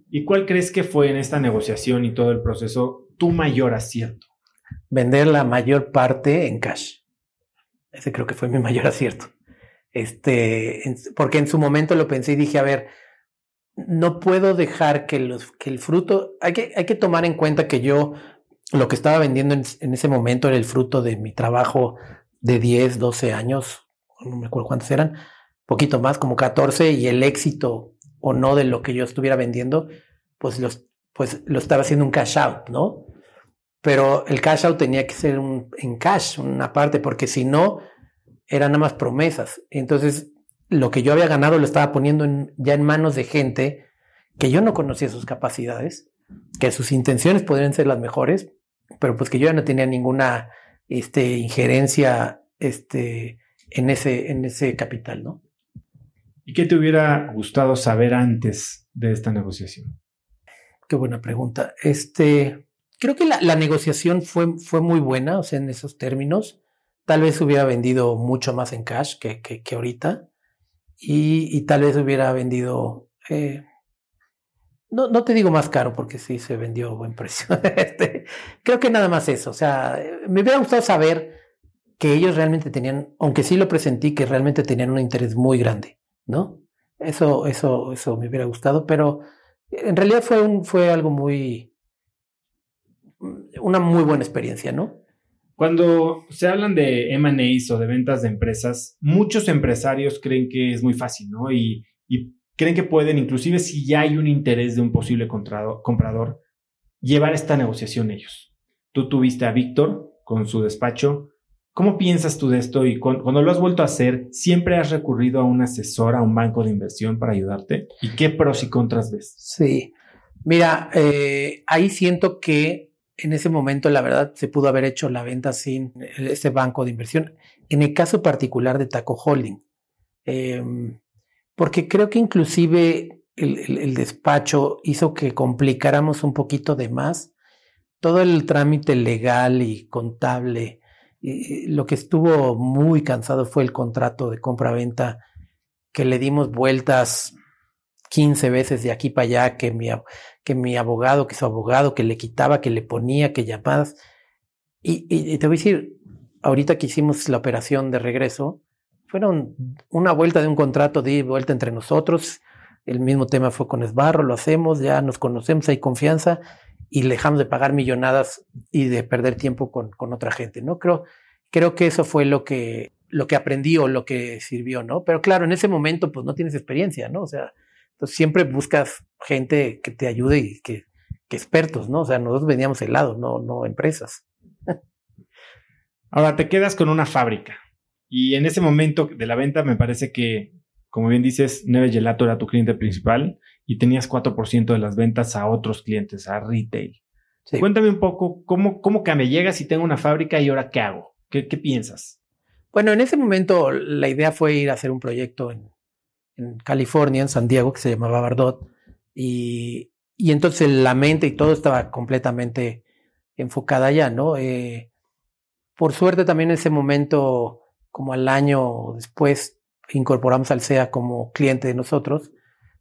¿Y cuál crees que fue en esta negociación y todo el proceso tu mayor acierto?
Vender la mayor parte en cash. Ese creo que fue mi mayor acierto. Este, porque en su momento lo pensé y dije, a ver, no puedo dejar que, los, que el fruto, hay que, hay que tomar en cuenta que yo lo que estaba vendiendo en, ese momento era el fruto de mi trabajo de 10, 12 años, no me acuerdo cuántos eran, poquito más, como 14, y el éxito o no de lo que yo estuviera vendiendo, pues, los, pues lo estaba haciendo un cash out, ¿no? Pero el cash out tenía que ser un, en cash, una parte, porque si no, eran nada más promesas. Entonces, lo que yo había ganado lo estaba poniendo ya en manos de gente que yo no conocía sus capacidades, que sus intenciones podrían ser las mejores, pero pues que yo ya no tenía ninguna este, injerencia este, en, ese, en ese capital, ¿no?
¿Y qué te hubiera gustado saber antes de esta negociación?
Qué buena pregunta. Este, Creo que la, negociación fue, fue muy buena, o sea, en esos términos. Tal vez hubiera vendido mucho más en cash que, que, ahorita. Y, tal vez hubiera vendido. Eh, no, no te digo más caro porque sí se vendió a buen precio. Este, creo que nada más eso. O sea, me hubiera gustado saber que ellos realmente tenían, aunque sí lo presentí, que realmente tenían un interés muy grande, ¿no? Eso, eso, eso me hubiera gustado, pero en realidad fue, un, fue algo muy, una muy buena experiencia, ¿no?
Cuando se hablan de M&As o de ventas de empresas, muchos empresarios creen que es muy fácil, ¿no? Y, creen que pueden, inclusive si ya hay un interés de un posible comprador, llevar esta negociación ellos. Tú tuviste a Víctor con su despacho. ¿Cómo piensas tú de esto? Y cuando, lo has vuelto a hacer, ¿siempre has recurrido a un asesor, a un banco de inversión para ayudarte? ¿Y qué pros y contras ves?
Sí. Mira, eh, ahí siento que en ese momento, la verdad, se pudo haber hecho la venta sin ese banco de inversión. En el caso particular de Taco Holding, em, porque creo que inclusive el, despacho hizo que complicáramos un poquito de más todo el trámite legal y contable lo que estuvo muy cansado fue el contrato de compra-venta que le dimos vueltas 15 veces de aquí para allá, que mi, que mi abogado, que su abogado, que le quitaba, que le ponía, que llamadas. Y, y, te voy a decir, ahorita que hicimos la operación de regreso, fueron una vuelta de un contrato de vuelta entre nosotros. El mismo tema fue con Esbarro, lo hacemos, ya nos conocemos, hay confianza y dejamos de pagar millonadas y de perder tiempo con, con otra gente, ¿no? Creo, creo que eso fue lo que, lo que aprendí o lo que sirvió, ¿no? Pero claro, en ese momento pues no tienes experiencia, ¿no? O sea, entonces siempre buscas gente que te ayude y que, que expertos, ¿no? O sea, nosotros vendíamos helado, no, no empresas.
Ahora te quedas con una fábrica y en ese momento de la venta me parece que, como bien dices, Neve Gelato era tu cliente principal y tenías 4% de las ventas a otros clientes, a retail. Cuéntame un poco cómo, cómo me llegas y tengo una fábrica y ahora qué hago. ¿Qué, ¿Qué, piensas?
Bueno, en ese momento la idea fue ir a hacer un proyecto en, en California, en San Diego, que se llamaba Bardot. Y, y, entonces la mente y todo estaba completamente enfocada allá, ¿no? Eh, por suerte también en ese momento, como al año después, incorporamos al SEA como cliente de nosotros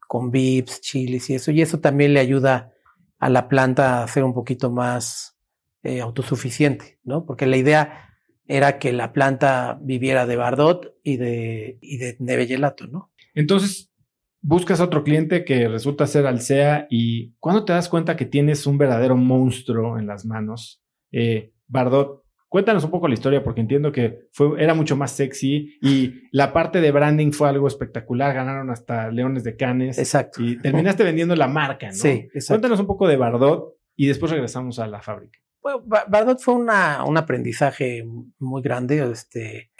con VIPs, chiles y eso. Y eso también le ayuda a la planta a ser un poquito más eh, autosuficiente, ¿no? Porque la idea era que la planta viviera de Bardot y de, y de neve gelato, ¿no?
Entonces, buscas a otro cliente que resulta ser Alsea y cuando te das cuenta que tienes un verdadero monstruo en las manos, eh, Bardot, Cuéntanos un poco la historia porque entiendo que fue, era mucho más sexy y la parte de branding fue algo espectacular. Ganaron hasta Leones de Canes.
Exacto.
Y terminaste vendiendo la marca, ¿no?
Sí, exacto.
Cuéntanos un poco de Bardot y después regresamos a la fábrica.
Bueno, Bardot fue una, un aprendizaje muy grande. Este,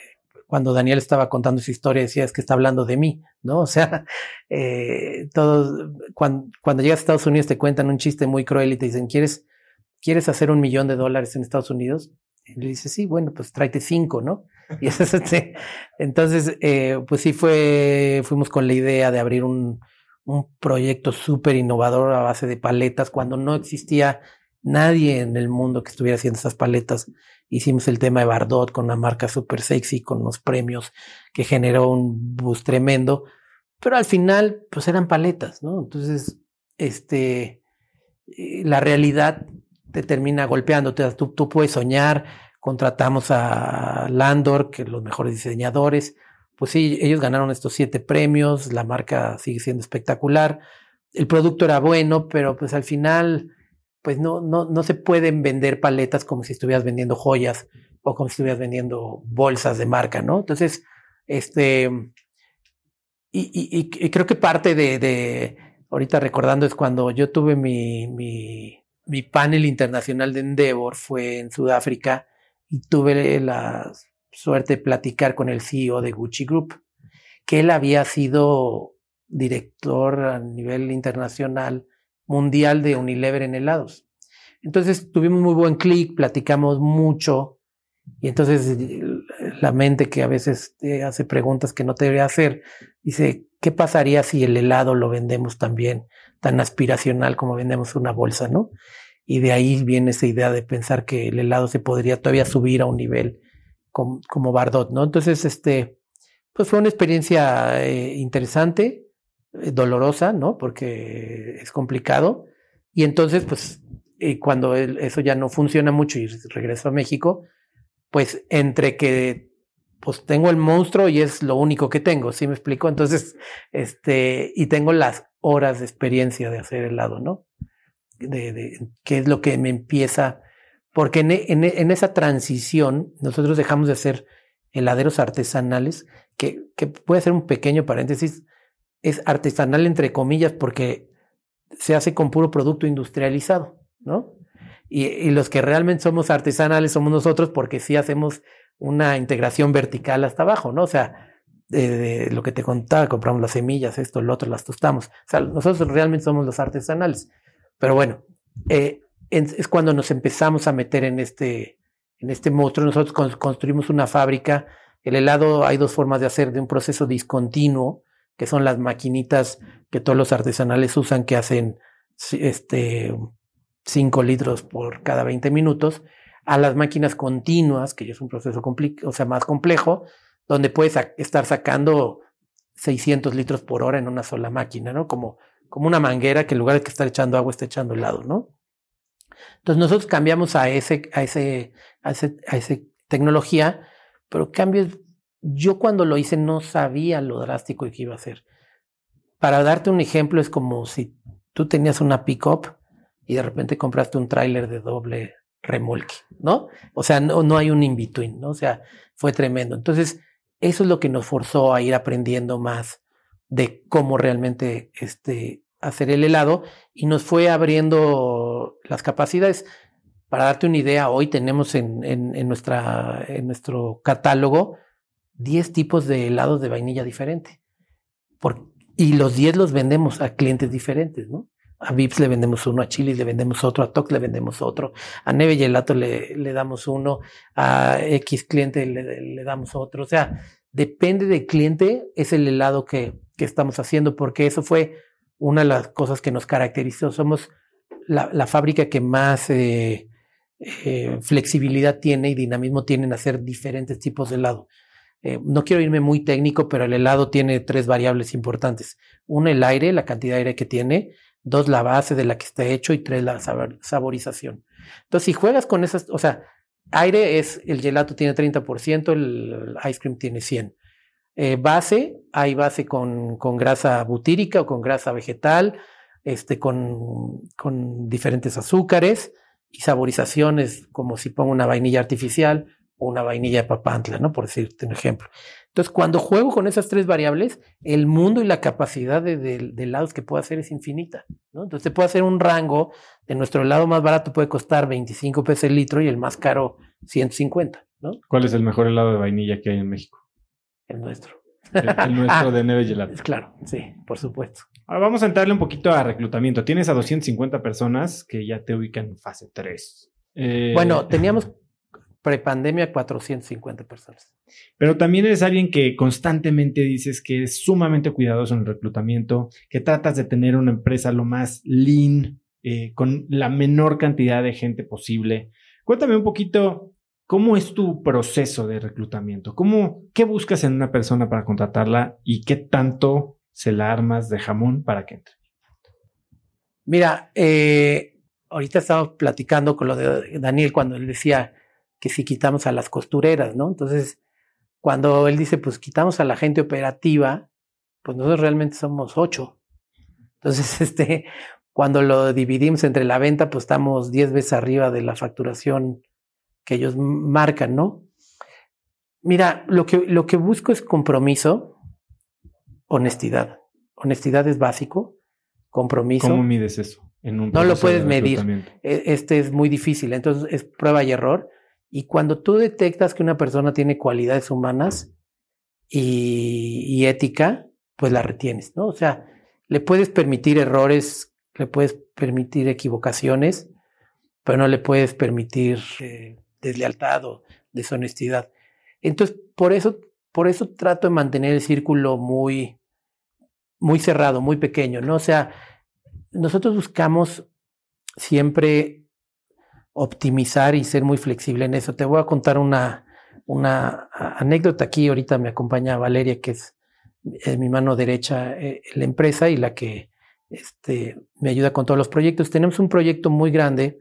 cuando Daniel estaba contando su historia, decía es que está hablando de mí, ¿no? O sea, eh, todos, cuando, cuando llegas a Estados Unidos te cuentan un chiste muy cruel y te dicen, ¿quieres, ¿quieres hacer un millón de dólares en Estados Unidos? Y le dice, sí, bueno, pues tráete cinco, ¿no? Y eso, sí. Entonces, eh, pues sí fue, fuimos con la idea de abrir un, un proyecto súper innovador a base de paletas cuando no existía nadie en el mundo que estuviera haciendo esas paletas. Hicimos el tema de Bardot con una marca súper sexy, con unos premios que generó un bus tremendo, pero al final, pues eran paletas, ¿no? Entonces, este, eh, la realidad te termina golpeando. Tú, tú puedes soñar, contratamos a Landor, que los mejores diseñadores. Pues sí, ellos ganaron estos siete premios, la marca sigue siendo espectacular. El producto era bueno, pero pues al final, pues no, no, no se pueden vender paletas como si estuvieras vendiendo joyas o como si estuvieras vendiendo bolsas de marca, ¿no? Entonces, este, y, y, creo que parte de, de, ahorita recordando es cuando yo tuve mi, mi mi panel internacional de Endeavor fue en Sudáfrica y tuve la suerte de platicar con el CEO de Gucci Group, que él había sido director a nivel internacional mundial de Unilever en helados. Entonces tuvimos muy buen clic, platicamos mucho y entonces la mente que a veces te hace preguntas que no te debería hacer, dice, ¿qué pasaría si el helado lo vendemos también tan aspiracional como vendemos una bolsa, ¿no? Y de ahí viene esa idea de pensar que el helado se podría todavía subir a un nivel como, Bardot, ¿no? Entonces, este, pues fue una experiencia eh, interesante, dolorosa, ¿no? Porque es complicado. Y entonces, pues, eh, cuando eso ya no funciona mucho y regreso a México, pues entre que pues tengo el monstruo y es lo único que tengo, ¿sí me explico? Entonces, este, y tengo las horas de experiencia de hacer helado, ¿no? De, de qué es lo que me empieza, porque en, en, esa transición nosotros dejamos de hacer heladeros artesanales, que, que puede ser un pequeño paréntesis, es artesanal entre comillas porque se hace con puro producto industrializado, ¿no? Y, los que realmente somos artesanales somos nosotros porque sí hacemos una integración vertical hasta abajo, ¿no? O sea, lo que te contaba, compramos las semillas, esto, lo otro, las tostamos. O sea, nosotros realmente somos los artesanales. Pero bueno, eh, es cuando nos empezamos a meter en este, en este monstruo. Nosotros construimos una fábrica. El helado hay dos formas de hacer, de un proceso discontinuo, que son las maquinitas que todos los artesanales usan, que hacen este, 5 litros por cada 20 minutos, a las máquinas continuas, que ya es un proceso o sea, más complejo, donde puedes estar sacando 600 litros por hora en una sola máquina, ¿no? Como, como una manguera que en lugar de que estar echando agua, está echando helado, ¿no? Entonces nosotros cambiamos a ese, a ese, a ese, a ese tecnología, pero cambios, yo cuando lo hice no sabía lo drástico que iba a ser. Para darte un ejemplo, es como si tú tenías una pickup y de repente compraste un tráiler de doble remolque, ¿no? O sea, no, no hay un in-between, ¿no? O sea, fue tremendo. Entonces, eso es lo que nos forzó a ir aprendiendo más de cómo realmente este, hacer el helado y nos fue abriendo las capacidades. Para darte una idea, hoy tenemos en, en, nuestra, en nuestro catálogo 10 tipos de helados de vainilla diferente. Y los 10 los vendemos a clientes diferentes, ¿no? A Vips le vendemos uno, a Chili le vendemos otro, a Tox le vendemos otro, a Neve Gelato le, le damos uno, a X cliente le, le, damos otro. O sea, depende del cliente, es el helado que, que, estamos haciendo, porque eso fue una de las cosas que nos caracterizó. Somos la, la fábrica que más eh, eh, flexibilidad tiene y dinamismo tiene en hacer diferentes tipos de helado. Eh, no quiero irme muy técnico, pero el helado tiene tres variables importantes. Uno, el aire, la cantidad de aire que tiene dos la base de la que está hecho y tres la saborización. Entonces, si juegas con esas, o sea, aire es, el gelato tiene 30%, el ice cream tiene 100. Eh, base, hay base con, con, grasa butírica o con grasa vegetal, este, con, con diferentes azúcares y saborizaciones, como si pongo una vainilla artificial una vainilla de papantla, ¿no? Por decirte un ejemplo. Entonces, cuando juego con esas tres variables, el mundo y la capacidad de, de, helados que puedo hacer es infinita. ¿no? Entonces, se puede hacer un rango de nuestro helado más barato puede costar 25 pesos el litro y el más caro 150. ¿no?
¿Cuál es el mejor helado de vainilla que hay en México?
El nuestro.
El, nuestro de Neve Gelato.
Claro, sí, por supuesto.
Ahora vamos a entrarle un poquito a reclutamiento. Tienes a 250 personas que ya te ubican en fase 3.
Eh, bueno, teníamos prepandemia 450 personas.
Pero también eres alguien que constantemente dices que es sumamente cuidadoso en el reclutamiento, que tratas de tener una empresa lo más lean, eh, con la menor cantidad de gente posible. Cuéntame un poquito cómo es tu proceso de reclutamiento, cómo, qué buscas en una persona para contratarla y qué tanto se la armas de jamón para que entre.
Mira, eh, ahorita estamos platicando con lo de Daniel cuando él decía, que si quitamos a las costureras, ¿no? Entonces, cuando él dice, pues quitamos a la gente operativa, pues nosotros realmente somos ocho. Entonces, este, cuando lo dividimos entre la venta, pues estamos diez veces arriba de la facturación que ellos marcan, ¿no? Mira, lo que, lo que busco es compromiso, honestidad. Honestidad es básico, compromiso.
¿Cómo mides eso?
En un no lo puedes medir. E, este es muy difícil, entonces es prueba y error. Y cuando tú detectas que una persona tiene cualidades humanas y, ética, pues la retienes, ¿no? O sea, le puedes permitir errores, le puedes permitir equivocaciones, pero no le puedes permitir eh, deslealtad o deshonestidad. Entonces, por eso, por eso trato de mantener el círculo muy, muy cerrado, muy pequeño, ¿no? O sea, nosotros buscamos siempre optimizar y ser muy flexible en eso. Te voy a contar una, una anécdota aquí. Ahorita me acompaña Valeria, que es, mi mano derecha eh, en la empresa y la que este, me ayuda con todos los proyectos. Tenemos un proyecto muy grande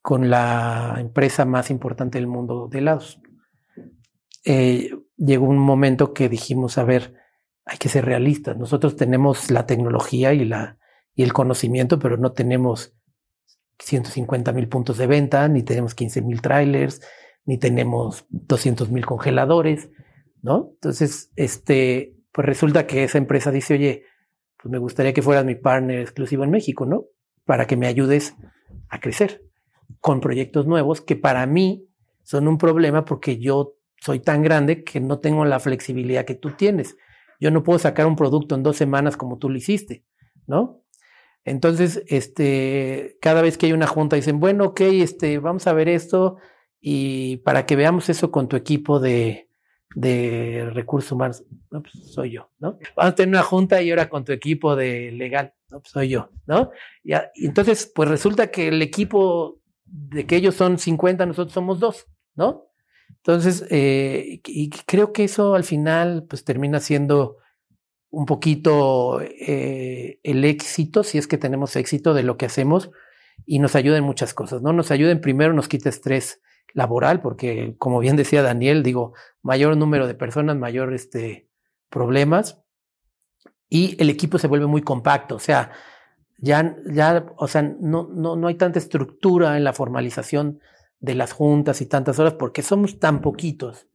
con la empresa más importante del mundo de helados. Eh, llegó un momento que dijimos, a ver, hay que ser realistas. Nosotros tenemos la tecnología y, la, y el conocimiento, pero no tenemos 150 mil puntos de venta, ni tenemos 15 mil trailers, ni tenemos 200 mil congeladores, ¿no? Entonces, este, pues resulta que esa empresa dice, oye, pues me gustaría que fueras mi partner exclusivo en México, ¿no? Para que me ayudes a crecer con proyectos nuevos que para mí son un problema porque yo soy tan grande que no tengo la flexibilidad que tú tienes. Yo no puedo sacar un producto en dos semanas como tú lo hiciste, ¿no? Entonces, este, cada vez que hay una junta dicen, bueno, ok, este, vamos a ver esto y para que veamos eso con tu equipo de, de recursos humanos, no, pues soy yo, ¿no? Vamos a tener una junta y ahora con tu equipo de legal, no, pues soy yo, ¿no? y entonces, pues resulta que el equipo de que ellos son 50, nosotros somos dos, ¿no? Entonces, eh, y creo que eso al final, pues termina siendo un poquito eh, el éxito, si es que tenemos éxito de lo que hacemos, y nos ayuda en muchas cosas, ¿no? Nos ayuda en primero, nos quita estrés laboral, porque como bien decía Daniel, digo, mayor número de personas, mayor este, problemas, y el equipo se vuelve muy compacto, o sea, ya, ya, o sea, no, no, no hay tanta estructura en la formalización de las juntas y tantas horas porque somos tan poquitos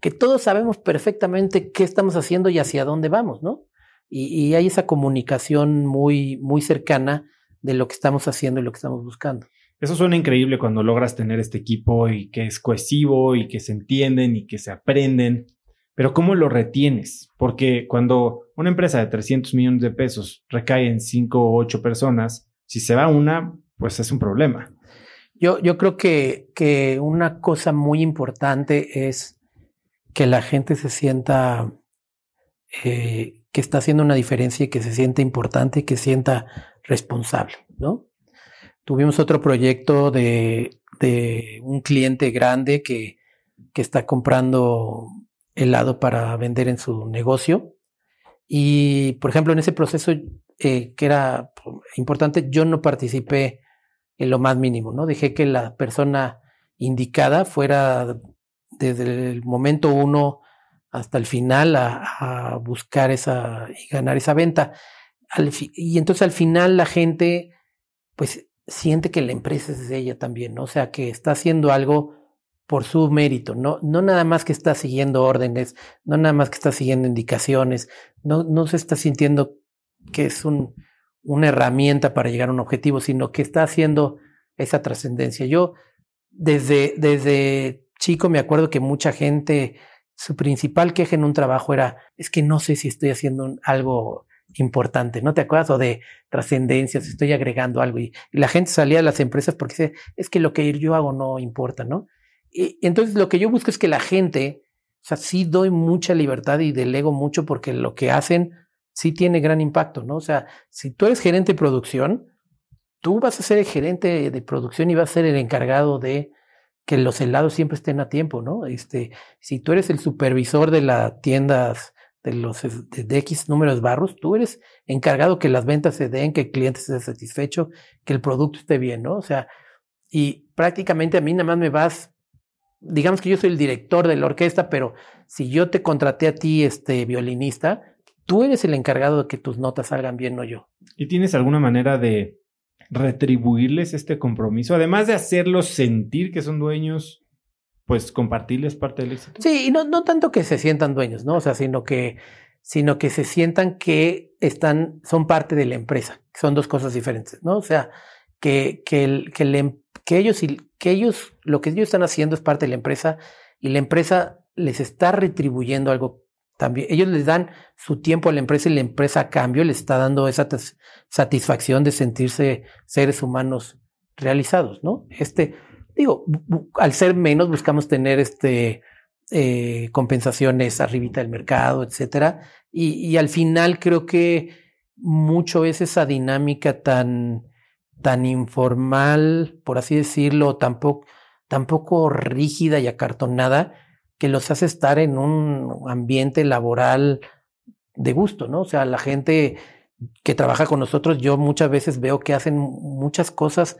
que todos sabemos perfectamente qué estamos haciendo y hacia dónde vamos, ¿no? Y, y, hay esa comunicación muy, muy cercana de lo que estamos haciendo y lo que estamos buscando.
Eso suena increíble cuando logras tener este equipo y que es cohesivo y que se entienden y que se aprenden. Pero ¿cómo lo retienes? Porque cuando una empresa de 300 millones de pesos recae en 5 o 8 personas, si se va una, pues es un problema.
Yo, yo creo que, que una cosa muy importante es que la gente se sienta eh, que está haciendo una diferencia y que se sienta importante y que se sienta responsable, ¿no? Tuvimos otro proyecto de, de un cliente grande que, que está comprando helado para vender en su negocio. Y, por ejemplo, en ese proceso eh, que era importante, yo no participé en lo más mínimo, ¿no? Dejé que la persona indicada fuera desde el momento uno hasta el final a, buscar esa y ganar esa venta. y entonces al final la gente, pues, siente que la empresa es ella también, ¿no? O sea, que está haciendo algo por su mérito, no, no nada más que está siguiendo órdenes, no nada más que está siguiendo indicaciones, no, no se está sintiendo que es un, una herramienta para llegar a un objetivo, sino que está haciendo esa trascendencia. Yo desde, desde chico me acuerdo que mucha gente, su principal queja en un trabajo era, es que no sé si estoy haciendo algo importante, ¿no te acuerdas? O de trascendencia, si estoy agregando algo. Y, la gente salía de las empresas porque dice, es que lo que yo hago no importa, ¿no? Y entonces lo que yo busco es que la gente, o sea, sí doy mucha libertad y delego mucho porque lo que hacen sí tiene gran impacto, ¿no? O sea, si tú eres gerente de producción, tú vas a ser el gerente de producción y vas a ser el encargado de que los helados siempre estén a tiempo, ¿no? Este, si tú eres el supervisor de las tiendas de los de, X números de barros, tú eres encargado que las ventas se den, que el cliente esté satisfecho, que el producto esté bien, ¿no? O sea, y prácticamente a mí nada más me vas, digamos que yo soy el director de la orquesta, pero si yo te contraté a ti, este violinista, tú eres el encargado de que tus notas salgan bien, no yo.
¿Y tienes alguna manera de retribuirles este compromiso? Además de hacerlos sentir que son dueños, pues compartirles parte del éxito.
Sí, y no, no tanto que se sientan dueños, ¿no? O sea, sino que, sino que se sientan que están, son parte de la empresa. Son dos cosas diferentes, ¿no? O sea, que, que, el, que, el, que ellos, que ellos, lo que ellos están haciendo es parte de la empresa y la empresa les está retribuyendo algo también ellos les dan su tiempo a la empresa y la empresa a cambio les está dando esa satisfacción de sentirse seres humanos realizados, ¿no? Este, digo, al ser menos buscamos tener este eh, compensaciones arribita del mercado, etcétera, y, y, al final creo que mucho es esa dinámica tan tan informal, por así decirlo, tampoco tampoco rígida y acartonada que los hace estar en un ambiente laboral de gusto, ¿no? O sea, la gente que trabaja con nosotros, yo muchas veces veo que hacen muchas cosas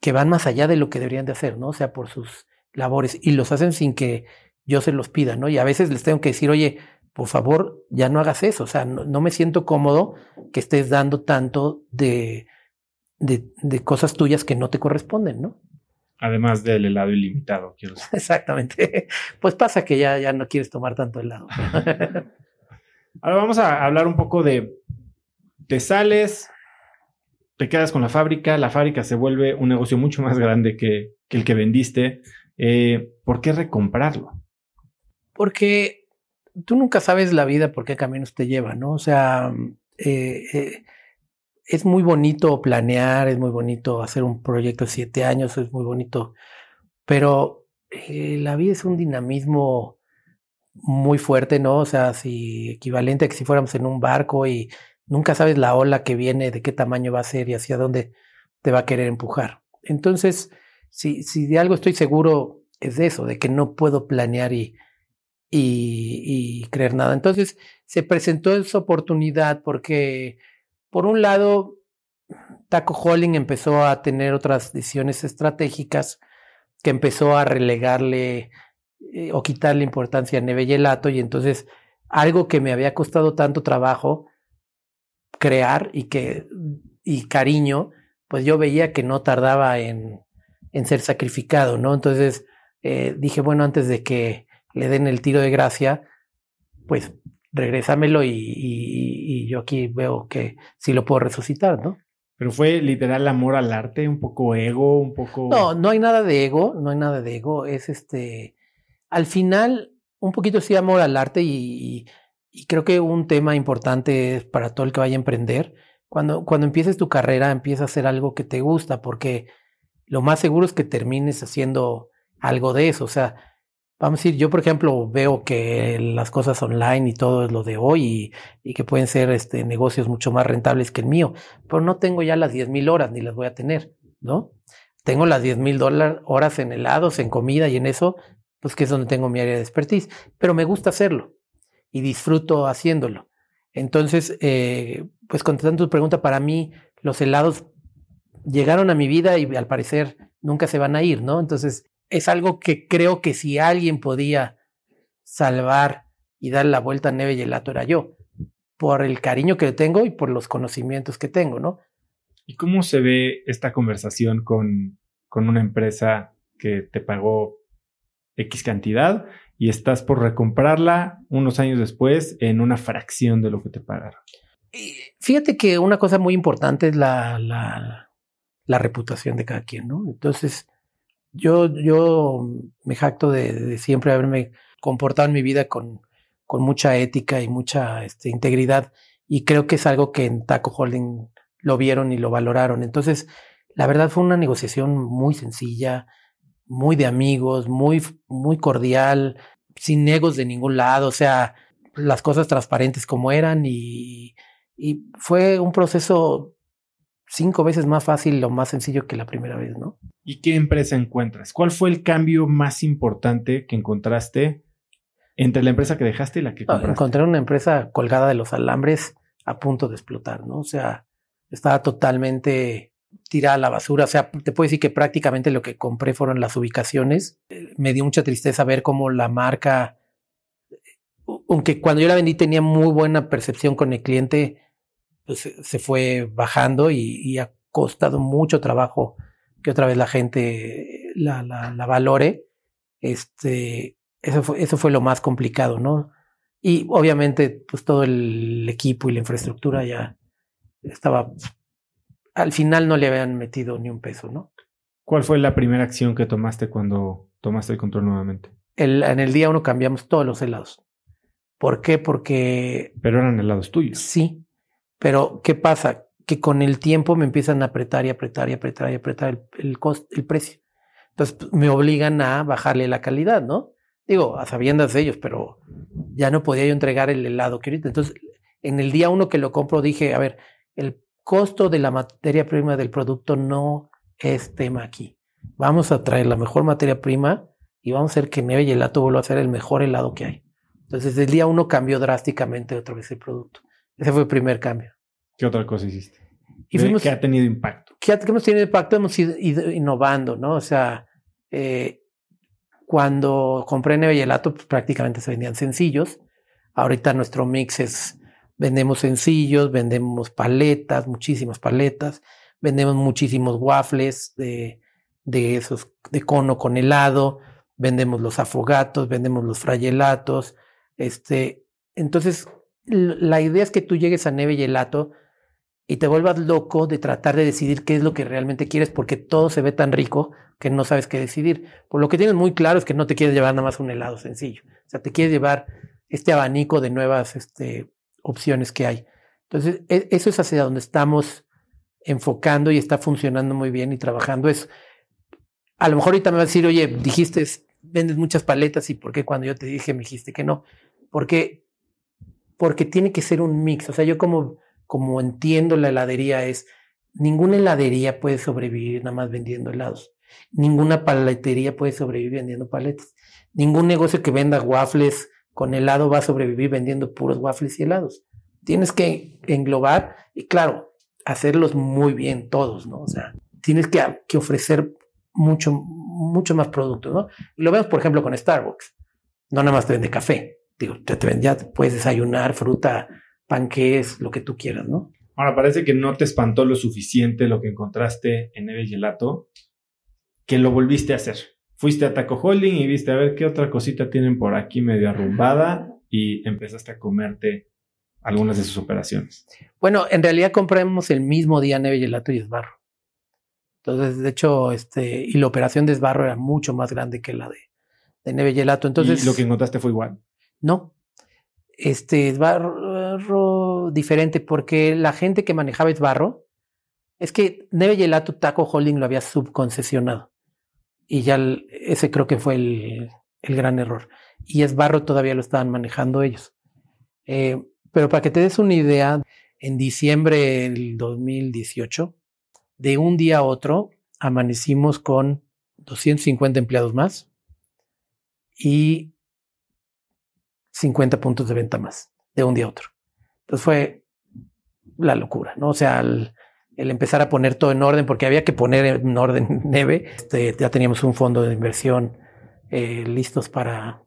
que van más allá de lo que deberían de hacer, ¿no? O sea, por sus labores y los hacen sin que yo se los pida, ¿no? Y a veces les tengo que decir, oye, por favor, ya no hagas eso, o sea, no, me siento cómodo que estés dando tanto de, de, de cosas tuyas que no te corresponden, ¿no?
Además del helado ilimitado, quiero decir.
Exactamente. Pues pasa que ya, ya no quieres tomar tanto helado.
Ahora vamos a hablar un poco de, te sales, te quedas con la fábrica, la fábrica se vuelve un negocio mucho más grande que, el que vendiste. Eh, ¿Por qué recomprarlo?
Porque tú nunca sabes la vida por qué caminos te lleva, ¿no? O sea, eh, eh, es muy bonito planear, es muy bonito hacer un proyecto de siete años, es muy bonito, pero eh, la vida es un dinamismo muy fuerte, ¿no? O sea, si equivalente a que si fuéramos en un barco y nunca sabes la ola que viene, de qué tamaño va a ser y hacia dónde te va a querer empujar. Entonces, si, si de algo estoy seguro, es de eso, de que no puedo planear y, y, creer nada. Entonces, se presentó esa oportunidad porque, por un lado, Taco Holding empezó a tener otras decisiones estratégicas que empezó a relegarle eh, o quitarle importancia a Neve y entonces algo que me había costado tanto trabajo crear y que y cariño, pues yo veía que no tardaba en, en ser sacrificado, ¿no? Entonces eh, dije, bueno, antes de que le den el tiro de gracia, pues regrésamelo y, y, yo aquí veo que sí lo puedo resucitar, ¿no?
Pero fue literal amor al arte, un poco ego, un poco...
No, no hay nada de ego, no hay nada de ego, es este, al final, un poquito sí amor al arte y, y creo que un tema importante para todo el que vaya a emprender, cuando, cuando empieces tu carrera, empieza a hacer algo que te gusta, porque lo más seguro es que termines haciendo algo de eso, o sea, Vamos a decir, yo por ejemplo veo que las cosas online y todo es lo de hoy y, que pueden ser este, negocios mucho más rentables que el mío, pero no tengo ya las 10 mil horas ni las voy a tener, ¿no? Tengo las 10 mil horas en helados, en comida y en eso, pues que es donde tengo mi área de expertise, pero me gusta hacerlo y disfruto haciéndolo. Entonces, eh, pues contestando tu pregunta, para mí los helados llegaron a mi vida y al parecer nunca se van a ir, ¿no? Entonces, es algo que creo que si alguien podía salvar y dar la vuelta a Neve y Gelato era yo, por el cariño que tengo y por los conocimientos que tengo, ¿no?
¿Y cómo se ve esta conversación con, con una empresa que te pagó X cantidad y estás por recomprarla unos años después en una fracción de lo que te pagaron?
Fíjate que una cosa muy importante es la, la, la reputación de cada quien, ¿no? Entonces, yo, yo me jacto de, siempre haberme comportado en mi vida con, con mucha ética y mucha este, integridad y creo que es algo que en Taco Holding lo vieron y lo valoraron. Entonces, la verdad fue una negociación muy sencilla, muy de amigos, muy, muy cordial, sin egos de ningún lado, o sea, las cosas transparentes como eran y, y fue un proceso cinco veces más fácil o más sencillo que la primera vez, ¿no?
¿Y qué empresa encuentras? ¿Cuál fue el cambio más importante que encontraste entre la empresa que dejaste y la que ah, compraste?
Encontré una empresa colgada de los alambres a punto de explotar, ¿no? O sea, estaba totalmente tirada a la basura. O sea, te puedo decir que prácticamente lo que compré fueron las ubicaciones. Me dio mucha tristeza ver cómo la marca, aunque cuando yo la vendí tenía muy buena percepción con el cliente, pues, se fue bajando y, ha costado mucho trabajo que otra vez la gente la, la, valore. Este, eso fue, eso fue lo más complicado, ¿no? Y obviamente, pues todo el equipo y la infraestructura ya estaba. Al final no le habían metido ni un peso, ¿no?
¿Cuál fue la primera acción que tomaste cuando tomaste el control nuevamente?
El, en el día uno cambiamos todos los helados. ¿Por qué? Porque.
Pero eran helados tuyos.
Sí, pero, ¿qué pasa? Que con el tiempo me empiezan a apretar y apretar y apretar y apretar el, el, precio. Entonces pues, me obligan a bajarle la calidad, ¿no? Digo, a sabiendas de ellos, pero ya no podía yo entregar el helado que. Entonces, en el día uno que lo compro, dije, a ver, el costo de la materia prima del producto no es tema aquí. Vamos a traer la mejor materia prima y vamos a hacer que Neve y Helato vuelva a ser el mejor helado que hay. Entonces, el día uno cambió drásticamente otra vez el producto. Ese fue el primer cambio.
¿Qué otra cosa hiciste? Y fuimos, ¿Qué ha tenido impacto?
¿Qué, hemos tenido impacto? Hemos ido, innovando, ¿no? O sea, eh, cuando compré Neve y pues prácticamente se vendían sencillos. Ahorita nuestro mix es, vendemos sencillos, vendemos paletas, muchísimas paletas, vendemos muchísimos waffles de, de esos, de cono con helado, vendemos los afogatos, vendemos los frayelatos, este, entonces la idea es que tú llegues a Neve y Gelato y te vuelvas loco de tratar de decidir qué es lo que realmente quieres porque todo se ve tan rico que no sabes qué decidir. Por lo que tienes muy claro es que no te quieres llevar nada más un helado sencillo. O sea, te quieres llevar este abanico de nuevas este, opciones que hay. Entonces, e, eso es hacia donde estamos enfocando y está funcionando muy bien y trabajando. Es, a lo mejor ahorita me vas a decir, oye, dijiste, vendes muchas paletas y por qué cuando yo te dije me dijiste que no. Porque porque tiene que ser un mix. O sea, yo como, como entiendo la heladería es, ninguna heladería puede sobrevivir nada más vendiendo helados. Ninguna paletería puede sobrevivir vendiendo paletas. Ningún negocio que venda waffles con helado va a sobrevivir vendiendo puros waffles y helados. Tienes que englobar y claro, hacerlos muy bien todos, ¿no? O sea, tienes que, ofrecer mucho, mucho más productos, ¿no? lo vemos, por ejemplo, con Starbucks. No nada más te vende café. Digo, te, te ya puedes desayunar fruta, panqués, lo que tú quieras, ¿no?
Ahora, parece que no te espantó lo suficiente lo que encontraste en Neve Gelato, que lo volviste a hacer. Fuiste a Taco Holding y viste a ver qué otra cosita tienen por aquí medio arrumbada y empezaste a comerte algunas de sus operaciones.
Bueno, en realidad compramos el mismo día Neve Gelato y Esbarro. Entonces, de hecho, este, y la operación de Esbarro era mucho más grande que la de, de Neve Gelato. Entonces,
¿Y lo que encontraste fue igual?
No. Este Esbarro diferente porque la gente que manejaba Esbarro es que Neve Gelato Taco Holding lo había subconcesionado. Y ya ese creo que fue el, el, gran error. Y Esbarro todavía lo estaban manejando ellos. Eh, pero para que te des una idea, en diciembre del 2018, de un día a otro, amanecimos con 250 empleados más y 50 puntos de venta más de un día a otro. Entonces fue la locura, ¿no? O sea, el, empezar a poner todo en orden, porque había que poner en orden Neve. Este, ya teníamos un fondo de inversión eh, listos para,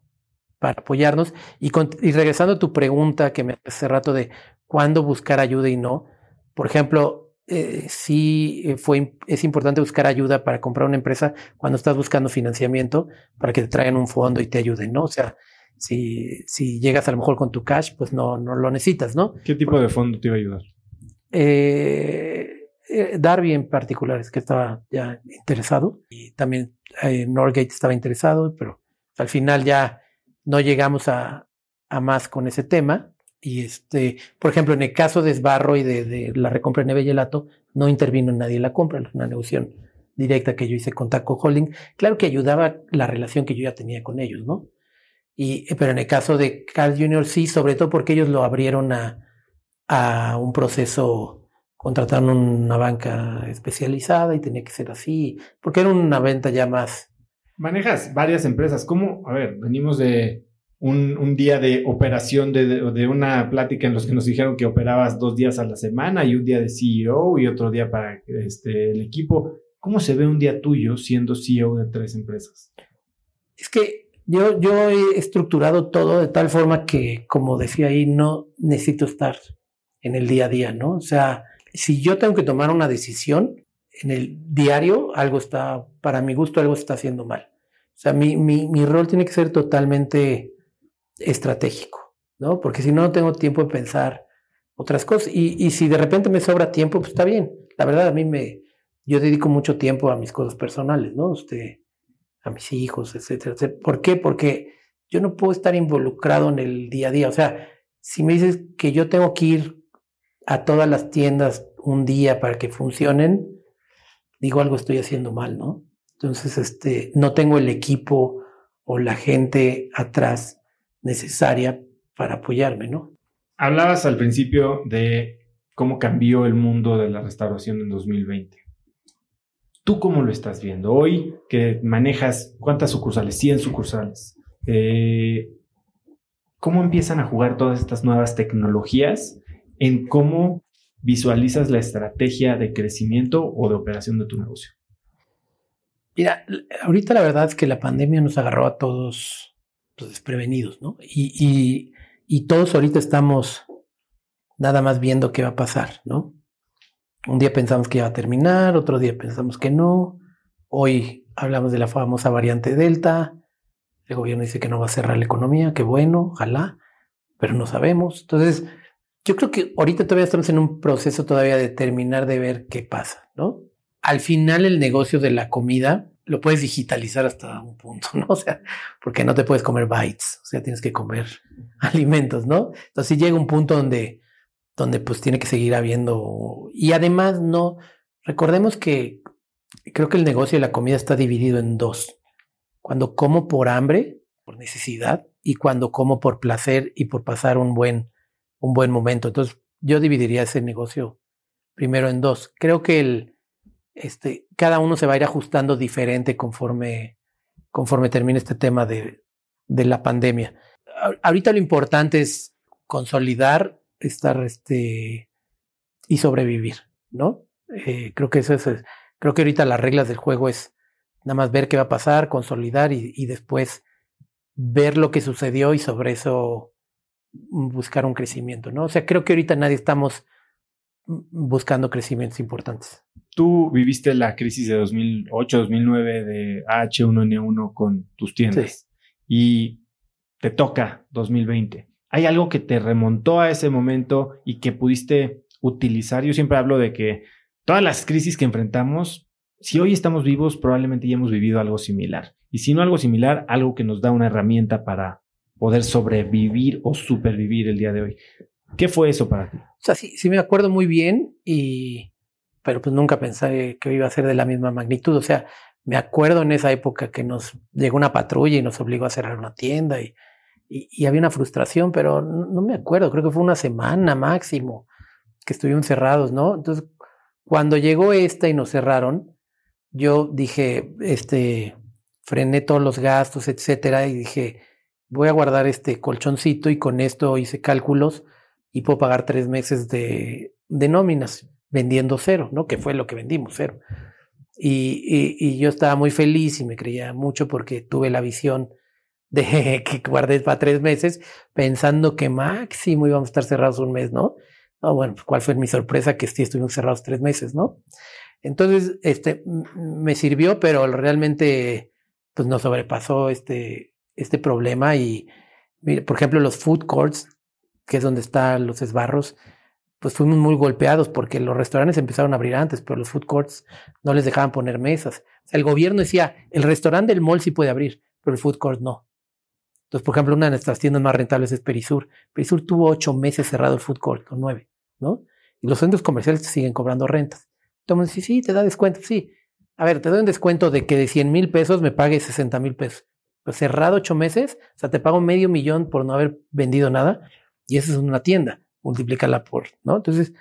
para apoyarnos. Y, y, regresando a tu pregunta que me hace rato de cuándo buscar ayuda y no, por ejemplo, eh, sí eh, fue, es importante buscar ayuda para comprar una empresa cuando estás buscando financiamiento para que te traigan un fondo y te ayuden, ¿no? O sea, si, si llegas a lo mejor con tu cash, pues no, no lo necesitas, ¿no?
¿Qué tipo de fondo te iba a ayudar?
Eh, eh Darby en particular es que estaba ya interesado y también eh, Norgate estaba interesado, pero al final ya no llegamos a, a, más con ese tema. Y este, por ejemplo, en el caso de Esbarro y de, de la recompra de Neve Gelato, no intervino nadie en la compra, una negociación directa que yo hice con Taco Holding. Claro que ayudaba la relación que yo ya tenía con ellos, ¿no? Y, pero en el caso de Carl Jr. sí, sobre todo porque ellos lo abrieron a, a un proceso, contrataron una banca especializada y tenía que ser así, porque era una venta ya más.
Manejas varias empresas. ¿Cómo? A ver, venimos de un, un día de operación, de, de, una plática en los que nos dijeron que operabas dos días a la semana y un día de CEO y otro día para este, el equipo. ¿Cómo se ve un día tuyo siendo CEO de tres empresas?
Es que yo, yo he estructurado todo de tal forma que, como decía ahí, no necesito estar en el día a día, ¿no? O sea, si yo tengo que tomar una decisión en el diario, algo está, para mi gusto, algo está haciendo mal. O sea, mi, mi, mi rol tiene que ser totalmente estratégico, ¿no? Porque si no, no tengo tiempo de pensar otras cosas. Y, y si de repente me sobra tiempo, pues está bien. La verdad, a mí me, yo dedico mucho tiempo a mis cosas personales, ¿no? Usted, a mis hijos, etcétera, ¿Por qué? Porque yo no puedo estar involucrado en el día a día. O sea, si me dices que yo tengo que ir a todas las tiendas un día para que funcionen, digo algo estoy haciendo mal, ¿no? Entonces, este, no tengo el equipo o la gente atrás necesaria para apoyarme, ¿no?
Hablabas al principio de cómo cambió el mundo de la restauración en 2020. ¿Tú cómo lo estás viendo hoy que manejas cuántas sucursales? 100 sucursales. Eh, ¿Cómo empiezan a jugar todas estas nuevas tecnologías en cómo visualizas la estrategia de crecimiento o de operación de tu negocio?
Mira, ahorita la verdad es que la pandemia nos agarró a todos pues, desprevenidos, ¿no? Y, y, y todos ahorita estamos nada más viendo qué va a pasar, ¿no? Un día pensamos que iba a terminar, otro día pensamos que no. Hoy hablamos de la famosa variante Delta. El gobierno dice que no va a cerrar la economía, qué bueno, ojalá, pero no sabemos. Entonces, yo creo que ahorita todavía estamos en un proceso todavía de terminar de ver qué pasa, ¿no? Al final el negocio de la comida lo puedes digitalizar hasta un punto, ¿no? O sea, porque no te puedes comer bytes, o sea, tienes que comer alimentos, ¿no? Entonces llega un punto donde donde pues tiene que seguir habiendo. Y además no, recordemos que creo que el negocio de la comida está dividido en dos. Cuando como por hambre, por necesidad, y cuando como por placer y por pasar un buen, un buen momento. Entonces yo dividiría ese negocio primero en dos. Creo que el, este, cada uno se va a ir ajustando diferente conforme, conforme termine este tema de, de la pandemia. Ahorita lo importante es consolidar, estar este, y sobrevivir, ¿no? Eh, creo que eso es, creo que ahorita las reglas del juego es nada más ver qué va a pasar, consolidar y, y después ver lo que sucedió y sobre eso buscar un crecimiento, ¿no? O sea, creo que ahorita nadie estamos buscando crecimientos importantes.
Tú viviste la crisis de 2008-2009 de H1N1 con tus tiendas y te toca 2020. ¿Hay algo que te remontó a ese momento y que pudiste utilizar? Yo siempre hablo de que todas las crisis que enfrentamos, si hoy estamos vivos, probablemente ya hemos vivido algo similar. Y si no algo similar, algo que nos da una herramienta para poder sobrevivir o supervivir el día de hoy. ¿Qué fue eso para ti? O
sea, sí, sí me acuerdo muy bien y, pero pues nunca pensé que iba a ser de la misma magnitud. O sea, me acuerdo en esa época que nos llegó una patrulla y nos obligó a cerrar una tienda y, y, había una frustración, pero no, me acuerdo, creo que fue una semana máximo que estuvimos cerrados, ¿no? Entonces, cuando llegó esta y nos cerraron, yo dije, este, frené todos los gastos, etcétera, y dije, voy a guardar este colchoncito y con esto hice cálculos y puedo pagar tres meses de, de nóminas vendiendo cero, ¿no? Que fue lo que vendimos, cero. Y, y, yo estaba muy feliz y me creía mucho porque tuve la visión de que guardé para tres meses pensando que máximo íbamos a estar cerrados un mes, ¿no? No, bueno, pues, ¿cuál fue mi sorpresa? Que sí estuvimos cerrados tres meses, ¿no? Entonces, este, me sirvió, pero realmente, pues nos sobrepasó este, este problema y, por ejemplo, los food courts, que es donde están los esbarros, pues fuimos muy golpeados porque los restaurantes empezaron a abrir antes, pero los food courts no les dejaban poner mesas. el gobierno decía, el restaurante del mall sí puede abrir, pero el food court no. Entonces, por ejemplo, una de nuestras tiendas más rentables es Perisur. Perisur tuvo ocho meses cerrado el food court, con nueve, ¿no? Y los centros comerciales siguen cobrando rentas. Entonces, sí, sí, te da descuento, sí. A ver, te doy un descuento de que de 100 mil pesos me pague 60 mil pesos. Pues cerrado ocho meses, o sea, te pago medio millón por no haber vendido nada y eso es una tienda, multiplícala por, ¿no? Entonces,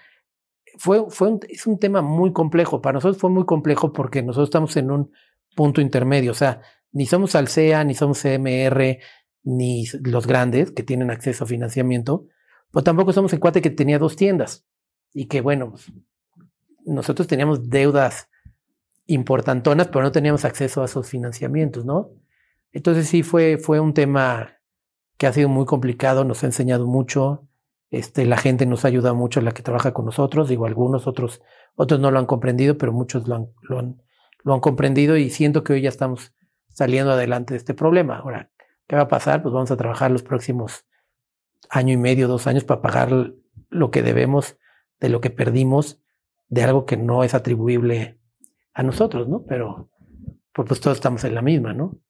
fue, fue es un tema muy complejo. Para nosotros fue muy complejo porque nosotros estamos en un punto intermedio, o sea, ni somos Alsea, ni somos CMR, ni los grandes que tienen acceso a financiamiento, pero tampoco somos el cuate que tenía dos tiendas y que, bueno, pues, nosotros teníamos deudas importantonas, pero no teníamos acceso a esos financiamientos, ¿no? Entonces sí fue, fue un tema que ha sido muy complicado, nos ha enseñado mucho, este, la gente nos ha ayudado mucho, la que trabaja con nosotros, digo, algunos otros, otros no lo han comprendido, pero muchos lo han, lo han, lo han comprendido y siento que hoy ya estamos saliendo adelante de este problema. Ahora, ¿qué va a pasar? Pues vamos a trabajar los próximos año y medio, dos años para pagar lo que debemos de lo que perdimos de algo que no es atribuible a nosotros, ¿no? Pero pues todos estamos en la misma, ¿no?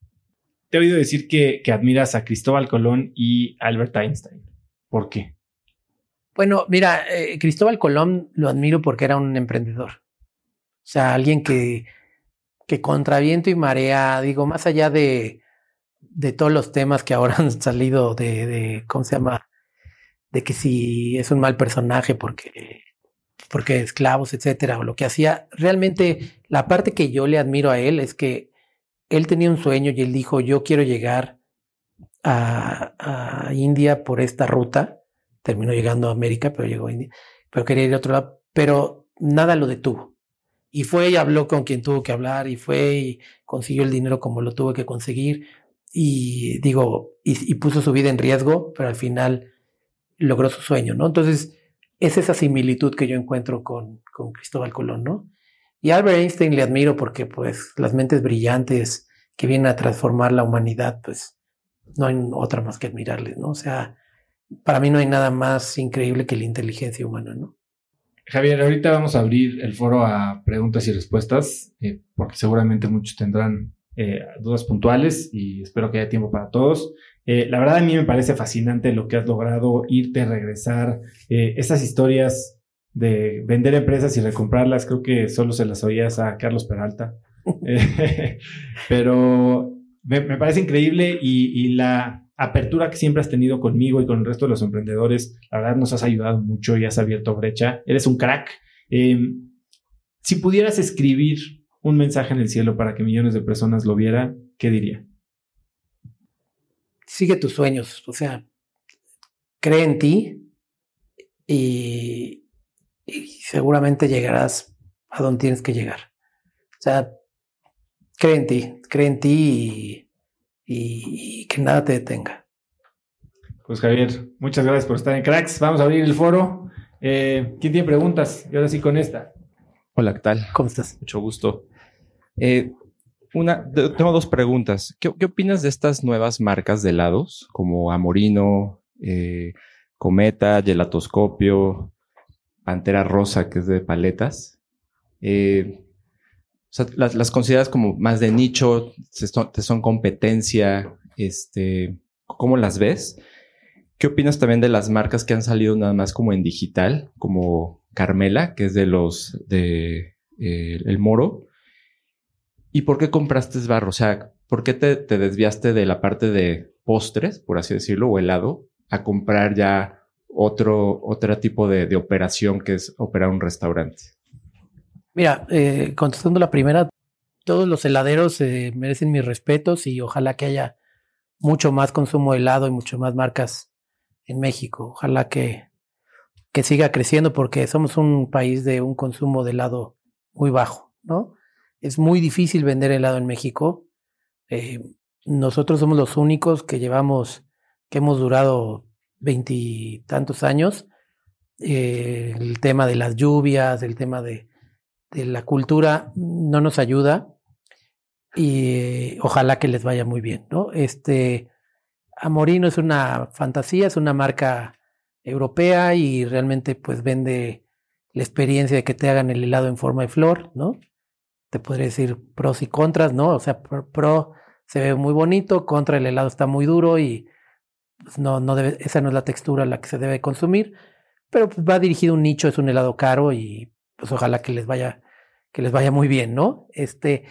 te he oído decir que, admiras a Cristóbal Colón y Albert Einstein. ¿Por qué?
Bueno, mira, eh, Cristóbal Colón lo admiro porque era un emprendedor. O sea, alguien que, que contra viento y marea, digo, más allá de, de todos los temas que ahora han salido de, de, ¿cómo se llama? De que si es un mal personaje porque, porque esclavos, etcétera, o lo que hacía. Realmente, la parte que yo le admiro a él es que él tenía un sueño y él dijo, yo quiero llegar a, India por esta ruta. Terminó llegando a América, pero llegó a India. Pero quería ir a otro lado, pero nada lo detuvo. Y fue y habló con quien tuvo que hablar y fue y consiguió el dinero como lo tuvo que conseguir. Y digo, y, puso su vida en riesgo, pero al final logró su sueño, ¿no? Entonces, es esa similitud que yo encuentro con, con Cristóbal Colón, ¿no? Y Albert Einstein le admiro porque pues las mentes brillantes que vienen a transformar la humanidad, pues no hay otra más que admirarles, ¿no? O sea, para mí no hay nada más increíble que la inteligencia humana, ¿no?
Javier, ahorita vamos a abrir el foro a preguntas y respuestas, eh, porque seguramente muchos tendrán eh, dudas puntuales y espero que haya tiempo para todos. Eh, la verdad a mí me parece fascinante lo que has logrado, irte, regresar, estas historias de vender empresas y recomprarlas, creo que solo se las oías a Carlos Peralta. pero me, parece increíble y, la apertura que siempre has tenido conmigo y con el resto de los emprendedores, la verdad nos has ayudado mucho y has abierto brecha. Eres un crack Em, si pudieras escribir un mensaje en el cielo para que millones de personas lo vieran, ¿qué diría?
Sigue tus sueños, o sea, cree en ti y, seguramente llegarás a donde tienes que llegar. O sea, cree en ti, cree en ti y, y que nada te detenga.
Pues Javier, muchas gracias por estar en Cracks. Vamos a abrir el foro. Eh, ¿Quién tiene preguntas? Y ahora sí con esta.
Hola, ¿qué tal?
¿Cómo estás?
Mucho gusto. Eh, una, tengo dos preguntas. ¿Qué, opinas de estas nuevas marcas de helados como Amorino, eh, Cometa, Gelatoscopio, Pantera Rosa, que es de paletas? las, consideras como más de nicho, te son competencia, este, ¿cómo las ves? ¿Qué opinas también de las marcas que han salido nada más como en digital, como Carmela, que es de los de eh, El Moro? ¿Y por qué compraste barro? O sea, ¿por qué te, desviaste de la parte de postres, por así decirlo, o helado, a comprar ya otro, otro tipo de, operación que es operar un restaurante?
Mira, eh, contestando la primera, todos los heladeros eh, merecen mis respetos y ojalá que haya mucho más consumo de helado y mucho más marcas en México. Ojalá que, que siga creciendo porque somos un país de un consumo de helado muy bajo, ¿no? Es muy difícil vender helado en México. Eh, nosotros somos los únicos que llevamos, que hemos durado veintitantos años. Eh, el tema de las lluvias, el tema de, la cultura no nos ayuda y ojalá que les vaya muy bien, ¿no? Este, Amorino es una fantasía, es una marca europea y realmente pues vende la experiencia de que te hagan el helado en forma de flor, ¿no? Te podría decir pros y contras, ¿no? O sea, pro, se ve muy bonito, contra el helado está muy duro y pues, no, no debe, esa no es la textura la que se debe consumir, pero pues, va dirigido a un nicho, es un helado caro y pues ojalá que les vaya, que les vaya muy bien, ¿no? Este,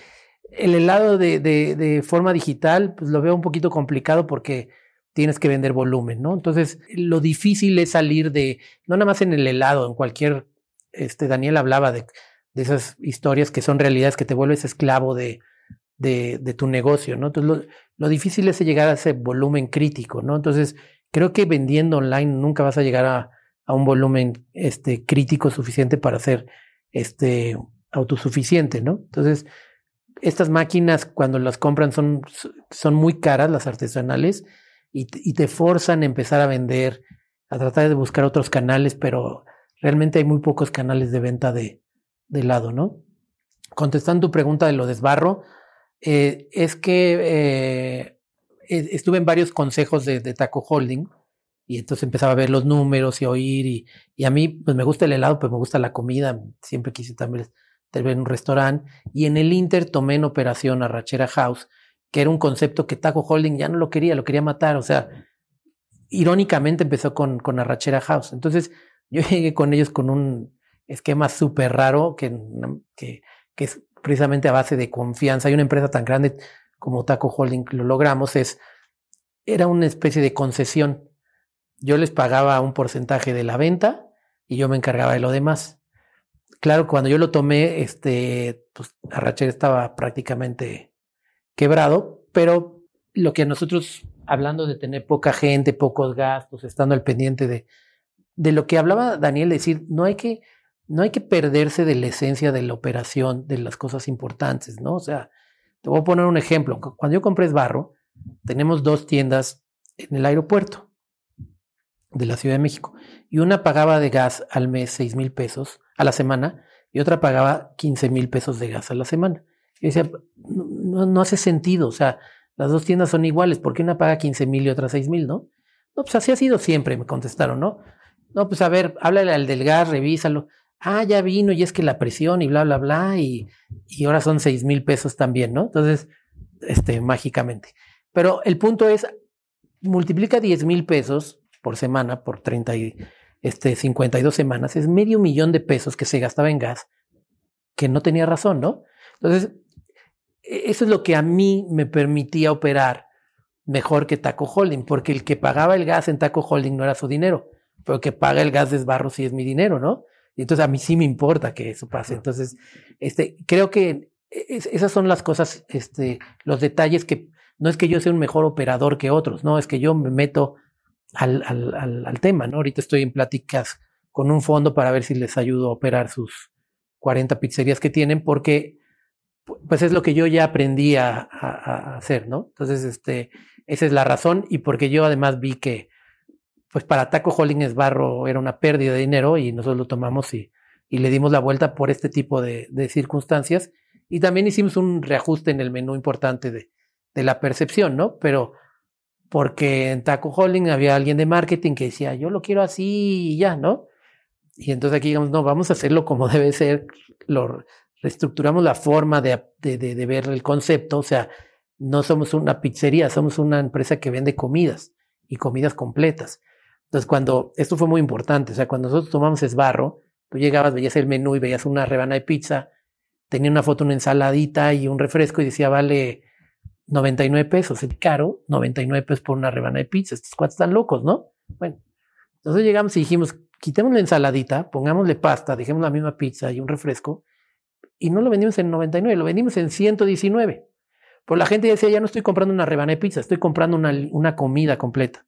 el helado de, de, forma digital, pues lo veo un poquito complicado porque tienes que vender volumen, ¿no? Entonces, lo difícil es salir de, no nada más en el helado, en cualquier, este, Daniel hablaba de, de esas historias que son realidades que te vuelves esclavo de, de, tu negocio, ¿no? Entonces, lo, lo, difícil es llegar a ese volumen crítico, ¿no? Entonces, creo que vendiendo online nunca vas a llegar a, a un volumen este, crítico suficiente para ser este, autosuficiente, ¿no? Entonces, estas máquinas cuando las compran son, son muy caras, las artesanales, y, te forzan a empezar a vender, a tratar de buscar otros canales, pero realmente hay muy pocos canales de venta de, de helado, ¿no? Contestando tu pregunta de lo desbarro, eh, es que eh, e, estuve en varios consejos de, Taco Holding y entonces empezaba a ver los números y oír y, a mí pues me gusta el helado, pero me gusta la comida, siempre quise también en un restaurante, y en el Inter tomé en operación Arrachera House, que era un concepto que Taco Holding ya no lo quería, lo quería matar, o sea, irónicamente empezó con, con Arrachera House. Entonces, yo llegué con ellos con un esquema súper raro que, que, es precisamente a base de confianza. Hay una empresa tan grande como Taco Holding, lo logramos, es, era una especie de concesión. Yo les pagaba un porcentaje de la venta y yo me encargaba de lo demás claro, cuando yo lo tomé, este, pues Arrachera estaba prácticamente quebrado, pero lo que nosotros, hablando de tener poca gente, pocos gastos, estando al pendiente de, de lo que hablaba Daniel, decir, no hay que, no hay que perderse de la esencia de la operación, de las cosas importantes, ¿no? O sea, te voy a poner un ejemplo. Cuando yo compré Barro, tenemos dos tiendas en el aeropuerto de la Ciudad de México y una pagaba de gas al mes seis mil pesos a la semana y otra pagaba 15 mil pesos de gas a la semana. Y decía, no, no, hace sentido, o sea, las dos tiendas son iguales, ¿por qué una paga 15 mil y otra 6 mil, no? No, pues así ha sido siempre, me contestaron, ¿no? No, pues a ver, háblale al del gas, revísalo. Ah, ya vino y es que la presión y bla, bla, bla, y, y ahora son 6 mil pesos también, ¿no? Entonces, este, mágicamente. Pero el punto es, multiplica 10 mil pesos por semana por 30 y este, 52 semanas, es medio millón de pesos que se gastaba en gas, que no tenía razón, ¿no? Entonces, e, eso es lo que a mí me permitía operar mejor que Taco Holding, porque el que pagaba el gas en Taco Holding no era su dinero, pero el que paga el gas de sí es mi dinero, ¿no? Y entonces a mí sí me importa que eso pase. Entonces, este, creo que esas son las cosas, este, los detalles que no es que yo sea un mejor operador que otros, no, es que yo me meto al, al, al, tema, ¿no? Ahorita estoy en pláticas con un fondo para ver si les ayudo a operar sus 40 pizzerías que tienen, porque pues es lo que yo ya aprendí a, a, hacer, ¿no? Entonces, este, esa es la razón y porque yo además vi que, pues para Taco Holding Barro era una pérdida de dinero y nosotros lo tomamos y, y le dimos la vuelta por este tipo de, circunstancias. Y también hicimos un reajuste en el menú importante de, la percepción, ¿no? Pero porque en Taco Holding había alguien de marketing que decía, yo lo quiero así y ya, ¿no? Y entonces aquí digamos, no, vamos a hacerlo como debe ser, lo reestructuramos la forma de, de, ver el concepto, o sea, no somos una pizzería, somos una empresa que vende comidas y comidas completas. Entonces, cuando, esto fue muy importante, o sea, cuando nosotros tomamos esbarro, tú llegabas, veías el menú y veías una rebana de pizza, tenía una foto, una ensaladita y un refresco y decía, vale 99 pesos, es caro, 99 pesos por una rebana de pizza. Estos cuatro están locos, ¿no? Bueno, entonces llegamos y dijimos, quitemos la ensaladita, pongámosle pasta, dejemos la misma pizza y un refresco, y no lo vendimos en 99, lo vendimos en 119. Pues la gente decía, ya no estoy comprando una rebana de pizza, estoy comprando una, una comida completa.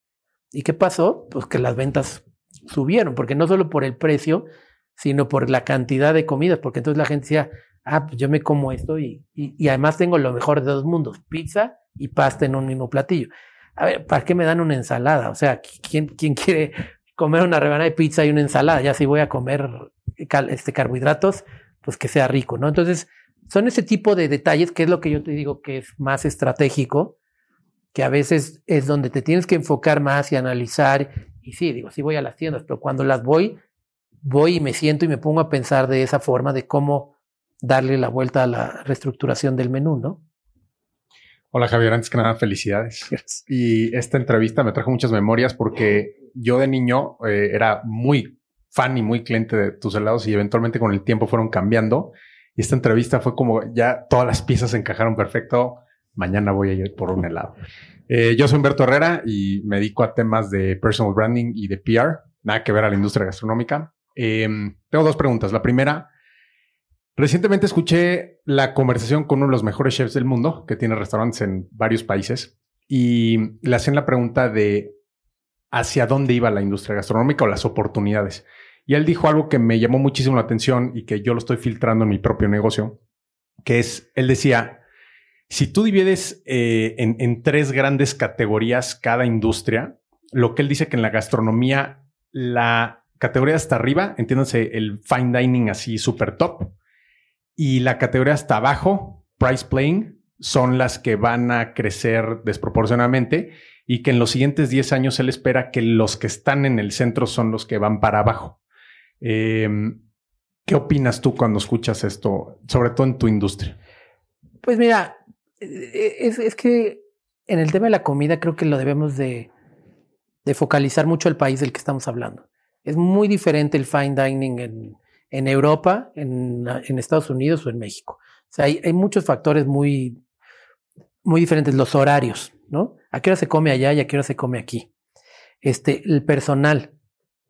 ¿Y qué pasó? Pues que las ventas subieron, porque no solo por el precio, sino por la cantidad de comidas, porque entonces la gente decía, ah, pues yo me como esto y, y, además tengo lo mejor de dos mundos, pizza y pasta en un mismo platillo. A ver, ¿para qué me dan una ensalada? O sea, ¿quién, quién quiere comer una rebanada de pizza y una ensalada? Ya si voy a comer este, carbohidratos, pues que sea rico, ¿no? Entonces, son ese tipo de detalles que es lo que yo te digo que es más estratégico, que a veces es donde te tienes que enfocar más y analizar. Y sí, digo, sí voy a las tiendas, pero cuando las voy, voy y me siento y me pongo a pensar de esa forma de cómo darle la vuelta a la reestructuración del menú, ¿no?
Hola Javier, antes que nada, felicidades. Y esta entrevista me trajo muchas memorias porque yo de niño eh, era muy fan y muy cliente de tus helados y eventualmente con el tiempo fueron cambiando. Y esta entrevista fue como ya todas las piezas encajaron perfecto. Mañana voy a ir por un helado. Eh, yo soy Humberto Herrera y me dedico a temas de personal branding y de PR, nada que ver a la industria gastronómica. Em, tengo dos preguntas. La primera, Recientemente escuché la conversación con uno de los mejores chefs del mundo, que tiene restaurantes en varios países, y le hacían la pregunta de hacia dónde iba la industria gastronómica o las oportunidades. Y él dijo algo que me llamó muchísimo la atención y que yo lo estoy filtrando en mi propio negocio, que es, él decía, si tú divides eh, en, tres grandes categorías cada industria, lo que él dice que en la gastronomía, la categoría hasta arriba, entiéndase el fine dining así súper top, y la categoría hasta abajo, price playing, son las que van a crecer desproporcionadamente y que en los siguientes 10 años él espera que los que están en el centro son los que van para abajo. Em, ¿Qué opinas tú cuando escuchas esto, sobre todo en tu industria?
Pues mira, e-, es, que en el tema de la comida creo que lo debemos de, de, focalizar mucho el país del que estamos hablando. Es muy diferente el fine dining en, en Europa, en, en, Estados Unidos o en México. O sea, hay, hay, muchos factores muy, muy diferentes. Los horarios, ¿no? ¿A qué hora se come allá y a qué hora se come aquí? Este, el personal.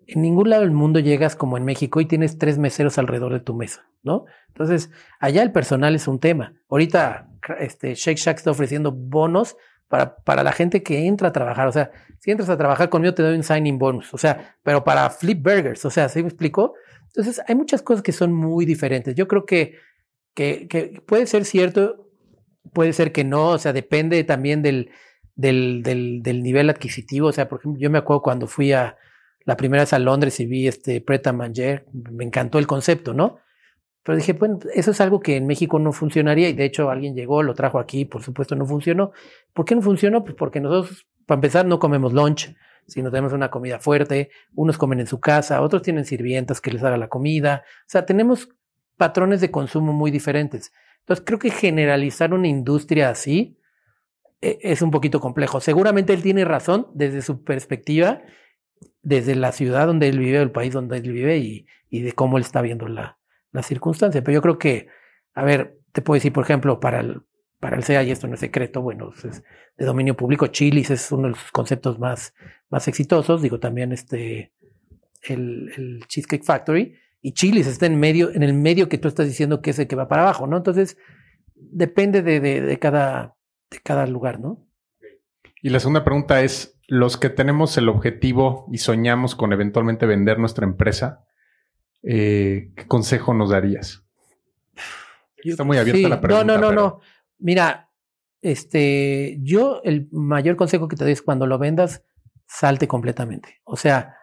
En ningún lado del mundo llegas como en México y tienes tres meseros alrededor de tu mesa, ¿no? Entonces, allá el personal es un tema. Ahorita, este, Shake Shack está ofreciendo bonos para, para la gente que entra a trabajar. O sea, si entras a trabajar conmigo, te doy un signing bonus. O sea, pero para flip burgers. O sea, ¿sí me explico? Entonces, hay muchas cosas que son muy diferentes. Yo creo que, que, que puede ser cierto, puede ser que no, o sea, depende también del, del, del, del, nivel adquisitivo. O sea, por ejemplo, yo me acuerdo cuando fui a la primera vez a Londres y vi este Pret Manger, me encantó el concepto, ¿no? Pero dije, bueno, eso es algo que en México no funcionaría y de hecho alguien llegó, lo trajo aquí, por supuesto no funcionó. ¿Por qué no funcionó? Pues porque nosotros, para empezar, no comemos lunch, si no tenemos una comida fuerte, unos comen en su casa, otros tienen sirvientas que les haga la comida. O sea, tenemos patrones de consumo muy diferentes. Entonces, creo que generalizar una industria así eh, es un poquito complejo. Seguramente él tiene razón desde su perspectiva, desde la ciudad donde él vive, el país donde él vive y, y de cómo él está viendo la, la circunstancia. Pero yo creo que, a ver, te puedo decir, por ejemplo, para el, para el SEA, y esto no es secreto, bueno, es de dominio público, Chilis es uno de los conceptos más, más exitosos, digo también este, el, el Cheesecake Factory, y Chili's está en medio, en el medio que tú estás diciendo que es el que va para abajo, ¿no? Entonces, depende de, de, de cada, de cada lugar, ¿no?
Y la segunda pregunta es, los que tenemos el objetivo y soñamos con eventualmente vender nuestra empresa, eh, ¿qué consejo nos darías? Está muy abierta
Sí,
la pregunta.
No, no, no,
pero-
no. Mira, este, yo el mayor consejo que te doy es cuando lo vendas, salte completamente. O sea,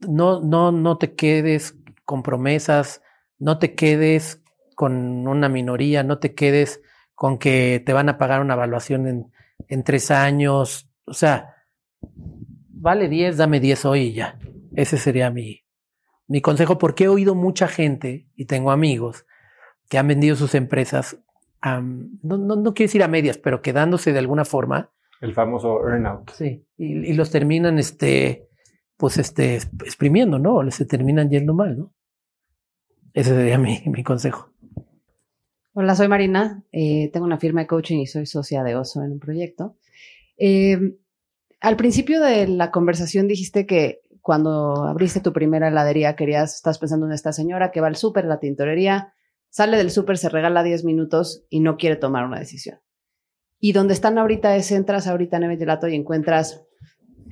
no, no, no te quedes con promesas, no te quedes con una minoría, no te quedes con que te van a pagar una evaluación en, en tres años. O sea, vale 10, dame 10 hoy y ya. Ese sería mi, mi consejo, porque he oído mucha gente y tengo amigos que han vendido sus empresas, no, no, no quiero decir a medias, pero quedándose de alguna forma,
El famoso earnout.
sí, y, y los terminan, este, pues, este, exprimiendo, ¿no? O les se terminan yendo mal, ¿no? Ese sería mi, mi consejo.
Hola, soy Marina. eh, tengo una firma de coaching y soy socia de Oso en un proyecto. Eh, al principio de la conversación dijiste que cuando abriste tu primera heladería querías, estás pensando en esta señora que va al súper, la tintorería, sale del súper, se regala 10 minutos y no quiere tomar una decisión. Y donde están ahorita es, entras ahorita en el gelato y encuentras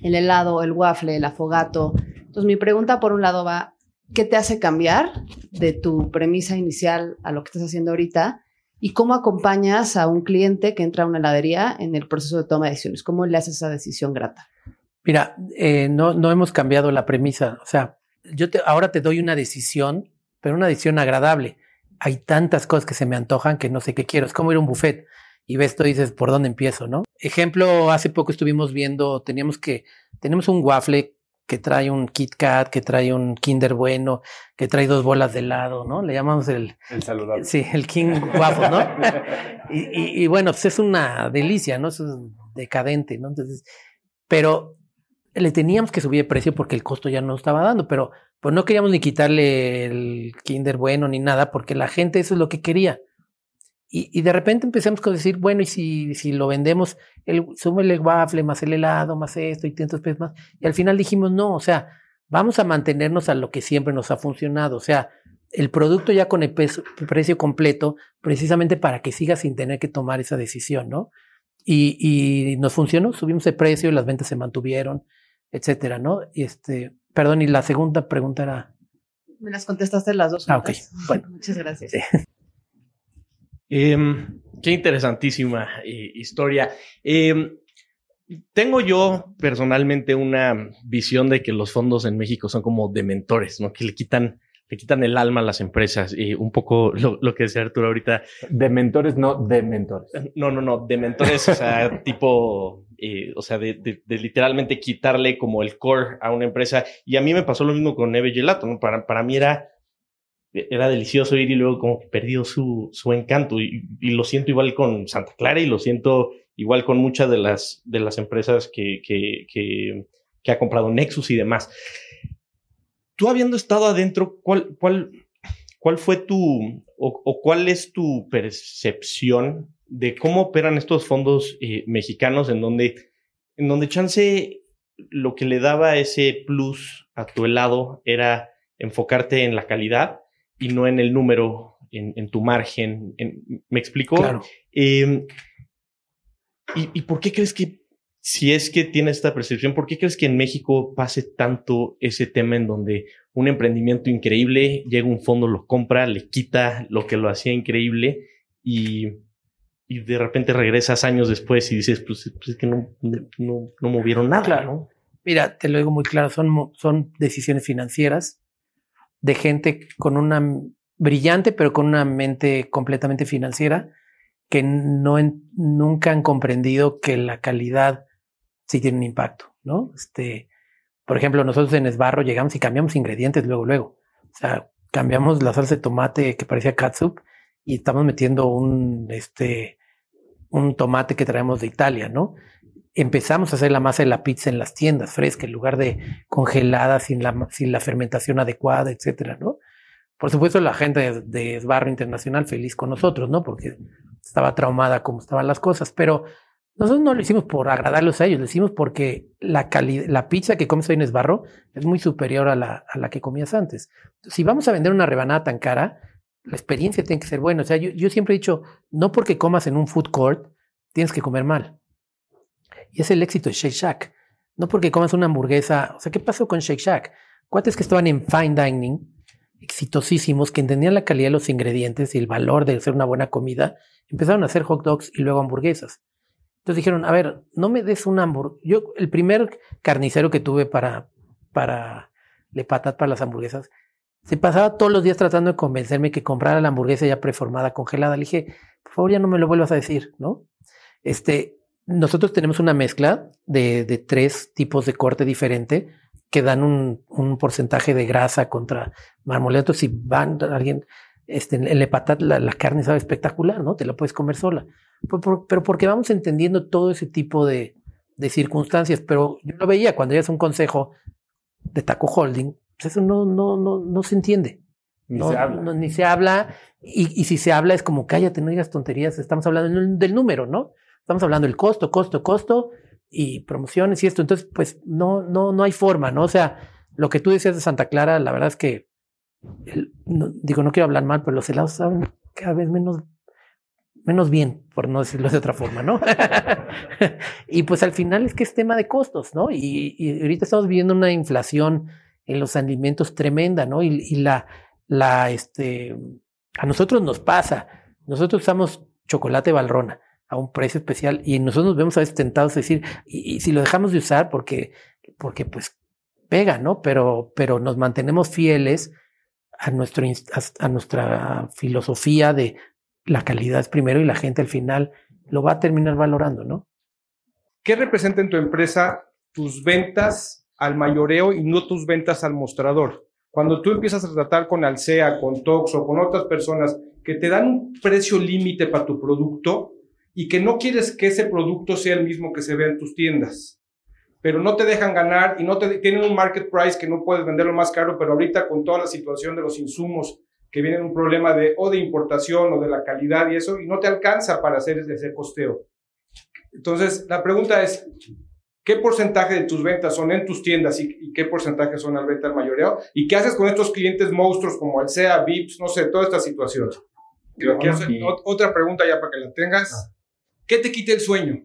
el helado, el waffle, el afogato. Entonces mi pregunta por un lado va, ¿qué te hace cambiar de tu premisa inicial a lo que estás haciendo ahorita? ¿Y cómo acompañas a un cliente que entra a una heladería en el proceso de toma de decisiones? ¿Cómo le haces esa decisión grata?
Mira, eh, no, no hemos cambiado la premisa. O sea, yo te, ahora te doy una decisión, pero una decisión agradable. Hay tantas cosas que se me antojan que no sé qué quiero. Es como ir a un buffet y ves tú y dices, ¿por dónde empiezo? ¿No? Ejemplo, hace poco estuvimos viendo, teníamos que, tenemos un waffle que trae un Kit Kat, que trae un Kinder Bueno, que trae dos bolas de helado, ¿no? Le llamamos el,
El saludable.
Sí, el King Waffle, ¿no? y, y- y bueno, pues es una delicia, ¿no? Eso es decadente, ¿no? Entonces, pero le teníamos que subir de precio porque el costo ya no estaba dando, pero pues no queríamos ni quitarle el Kinder bueno ni nada, porque la gente eso es lo que quería. Y, y de repente empezamos a decir, bueno, y si, si lo vendemos, el, súmele el waffle, más el helado, más esto y tantos pesos más. Y al final dijimos, no, o sea, vamos a mantenernos a lo que siempre nos ha funcionado. O sea, el producto ya con el peso- precio completo, precisamente para que siga sin tener que tomar esa decisión, ¿no? Y, y nos funcionó, subimos el precio, las ventas se mantuvieron, etcétera, ¿no? Y este, perdón, y la segunda pregunta era,
Me las contestaste las dos.
Ah, ok. Bueno.
Muchas gracias.
Sí.
Em, qué interesantísima eh, historia. Em, tengo yo personalmente una visión de que los fondos en México son como dementores, ¿no? Que le quitan, le quitan el alma a las empresas. Y un poco lo, lo que decía Arturo ahorita.
De mentores, no de mentores.
No, no, no, dementores, o sea, tipo, eh, o sea, de, de- de literalmente quitarle como el core a una empresa. Y a mí me pasó lo mismo con Neve Gelato, ¿no? Para, para mí era, era delicioso ir y luego como que perdió su, su encanto. Y, y lo siento igual con Santa Clara y lo siento igual con muchas de las, de las empresas que, que, que, que ha comprado Nexus y demás. Tú habiendo estado adentro, ¿cuál, cuál, cuál fue tu o, o cuál es tu percepción de cómo operan estos fondos eh, mexicanos en donde, en donde chance lo que le daba ese plus a tu helado era enfocarte en la calidad y no en el número, en, en tu margen? en- ¿Me explico?
claro.
Eh, ¿y, ¿Y por qué crees que, si es que tienes esta percepción, por qué crees que en México pase tanto ese tema en donde un emprendimiento increíble, llega un fondo, lo compra, le quita lo que lo hacía increíble y, y de repente regresas años después y dices, pues, pues es que no, no, no movieron nada,
Claro.
¿no?
Mira, te lo digo muy claro, son, son decisiones financieras de gente con una brillante, pero con una mente completamente financiera, que no en- nunca han comprendido que la calidad sí tiene un impacto, ¿no? Este, por ejemplo, nosotros en Esbarro llegamos y cambiamos ingredientes luego, luego. O sea, cambiamos la salsa de tomate que parecía catsup y estamos metiendo un, este, un tomate que traemos de Italia, ¿no? empezamos a hacer la masa de la pizza en las tiendas fresca en lugar de congelada sin la, sin la fermentación adecuada, etcétera, ¿no? Por supuesto, la gente de, de Esbarro Internacional feliz con nosotros, ¿no? Porque estaba traumada como estaban las cosas, pero nosotros no lo hicimos por agradarlos a ellos, lo hicimos porque la, la pizza que comes hoy en Esbarro es muy superior a la, a la que comías antes. Si vamos a vender una rebanada tan cara, la experiencia tiene que ser buena. O sea, yo, yo siempre he dicho, no porque comas en un food court, tienes que comer mal. Y es el éxito de Shake Shack. No porque comas una hamburguesa. O sea, ¿qué pasó con Shake Shack? Cuates que estaban en fine dining, exitosísimos, que entendían la calidad de los ingredientes y el valor de hacer una buena comida, empezaron a hacer hot dogs y luego hamburguesas. Entonces dijeron, a ver, no me des un hamburguesa. Yo, el primer carnicero que tuve para, para Le Patat, para las hamburguesas, se pasaba todos los días tratando de convencerme que comprara la hamburguesa ya preformada, congelada. Le dije, por favor, ya no me lo vuelvas a decir, ¿no? Este, nosotros tenemos una mezcla de, de tres tipos de corte diferente que dan un, un porcentaje de grasa contra marmoleto. Si van alguien, este, en Le Patat, la, la, carne sabe espectacular, ¿no? Te la puedes comer sola. Pero, porque vamos entendiendo todo ese tipo de, de circunstancias. Pero yo lo veía cuando ya es un consejo de Taco Holding, pues eso no, no, no, no se entiende.
Ni
no,
se habla.
no, ni se habla. Y, y, si se habla es como cállate, no digas tonterías. Estamos hablando del número, ¿no? Estamos hablando del costo, costo, costo y promociones y esto. Entonces, pues no, no, no hay forma, ¿no? O sea, lo que tú decías de Santa Clara, la verdad es que el, no, digo, no quiero hablar mal, pero los helados saben cada vez menos, menos bien, por no decirlo de otra forma, ¿no? y pues al final es que es tema de costos, ¿no? Y, y ahorita estamos viviendo una inflación en los alimentos tremenda, ¿no? Y, y, la, la, este, a nosotros nos pasa, nosotros usamos chocolate balrona a un precio especial y nosotros nos vemos a veces tentados a decir, y, si lo dejamos de usar porque, porque pues pega, ¿no? Pero, pero nos mantenemos fieles a, nuestro, a nuestra filosofía de la calidad primero y la gente al final lo va a terminar valorando, ¿no?
¿Qué representa en tu empresa tus ventas al mayoreo y no tus ventas al mostrador? Cuando tú empiezas a tratar con Alsea, con Tox o con otras personas que te dan un precio límite para tu producto y que no quieres que ese producto sea el mismo que se ve en tus tiendas, pero no te dejan ganar y no te tienen un market price que no puedes venderlo más caro, pero ahorita con toda la situación de los insumos que vienen un problema de o de importación o de la calidad y eso, y no te alcanza para hacer ese costeo. Entonces, la pregunta es, ¿qué porcentaje de tus ventas son en tus tiendas y, y qué porcentaje son al venta al mayoreo? ¿Y qué haces con estos clientes monstruos como Alsea, Vips, no sé, toda esta situación? Creo que hacer otra pregunta ya para que la tengas. ¿Qué te quita el sueño?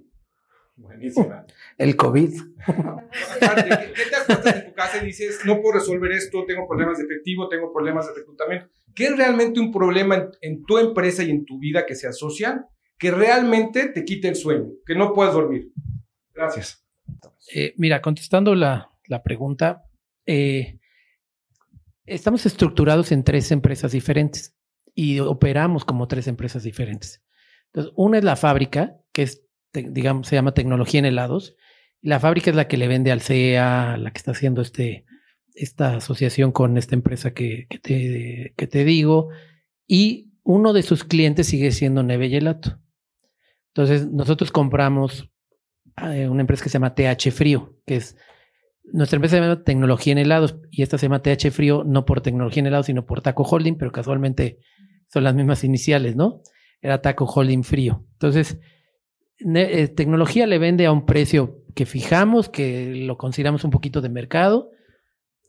Buenísima.
El COVID.
¿Qué, ¿Qué te acuestas en tu casa y dices, no puedo resolver esto, tengo problemas de efectivo, tengo problemas de reclutamiento? ¿Qué es realmente un problema en, en, tu empresa y en tu vida que se asocian que realmente te quite el sueño, que no puedes dormir? Gracias.
Eh, mira, contestando la, la pregunta, eh, estamos estructurados en tres empresas diferentes y operamos como tres empresas diferentes. Entonces, una es la fábrica, que es, digamos, se llama tecnología en helados. La fábrica es la que le vende al CEA, la que está haciendo este, esta asociación con esta empresa que, que, te, que te digo. Y uno de sus clientes sigue siendo Neve Gelato. Entonces, nosotros compramos eh, una empresa que se llama TH Frío, que es nuestra empresa se llama Tecnología en Helados y esta se llama TH Frío no por Tecnología en Helados, sino por Taco Holding, pero casualmente son las mismas iniciales, ¿no? Era Taco Holding Frío. Entonces, eh, tecnología le vende a un precio que fijamos, que lo consideramos un poquito de mercado,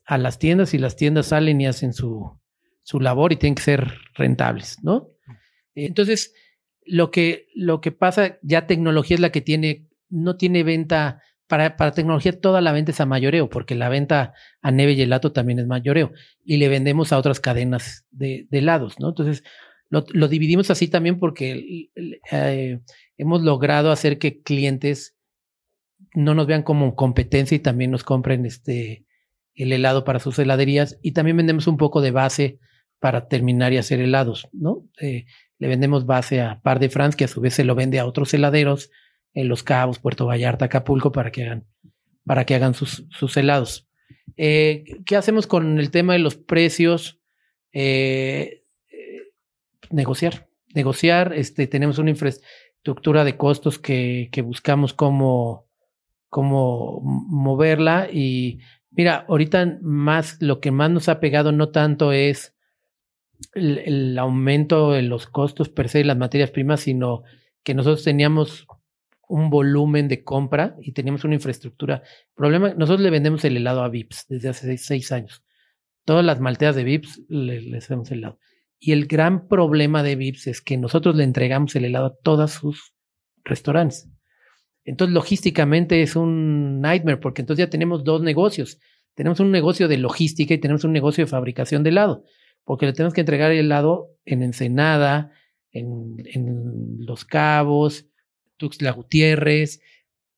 a las tiendas y las tiendas salen y hacen su, su labor y tienen que ser rentables, ¿no? Entonces, lo que, lo que pasa, ya tecnología es la que tiene, no tiene venta, para, para tecnología toda la venta es a mayoreo, porque la venta a Neve y Gelato también es mayoreo, y le vendemos a otras cadenas de, de helados, ¿no? Entonces, lo, lo, dividimos así también porque eh, hemos logrado hacer que clientes no nos vean como competencia y también nos compren este el helado para sus heladerías y también vendemos un poco de base para terminar y hacer helados, ¿no? Eh, le vendemos base a Par de France, que a su vez se lo vende a otros heladeros en Los Cabos, Puerto Vallarta, Acapulco, para que hagan, para que hagan sus, sus helados. Eh, ¿Qué hacemos con el tema de los precios? Eh, negociar, negociar, este, tenemos una infraestructura de costos que, que buscamos cómo, cómo moverla y mira, ahorita más, lo que más nos ha pegado no tanto es el, aumento de los costos per se de las materias primas, sino que nosotros teníamos un volumen de compra y teníamos una infraestructura. Problema, nosotros le vendemos el helado a Vips desde hace seis, años. Todas las malteas de Vips les, les el helado. Y el gran problema de Vips es que nosotros le entregamos el helado a todos sus restaurantes. Entonces, logísticamente es un nightmare porque entonces ya tenemos dos negocios. Tenemos un negocio de logística y tenemos un negocio de fabricación de helado, porque le tenemos que entregar el helado en Ensenada, en, Los Cabos, Tuxtla Gutiérrez,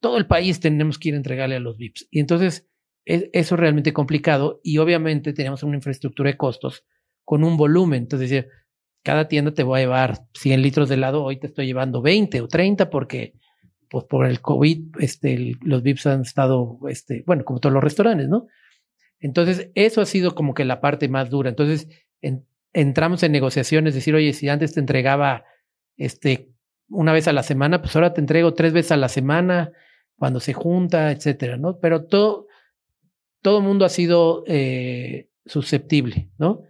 todo el país tenemos que ir a entregarle a los VIPs. Y entonces es, eso es realmente complicado y obviamente tenemos una infraestructura de costos con un volumen. Entonces, cada tienda te va a llevar 100 litros de helado, hoy te estoy llevando 20 o 30 porque pues por el COVID este, los VIPs han estado, este, bueno, como todos los restaurantes, ¿no? Entonces, eso ha sido como que la parte más dura. Entonces, entramos en negociaciones, decir, oye, si antes te entregaba este una vez a la semana, pues ahora te entrego tres veces a la semana cuando se junta, etcétera, ¿no? Pero todo, todo mundo ha sido eh, susceptible, ¿no?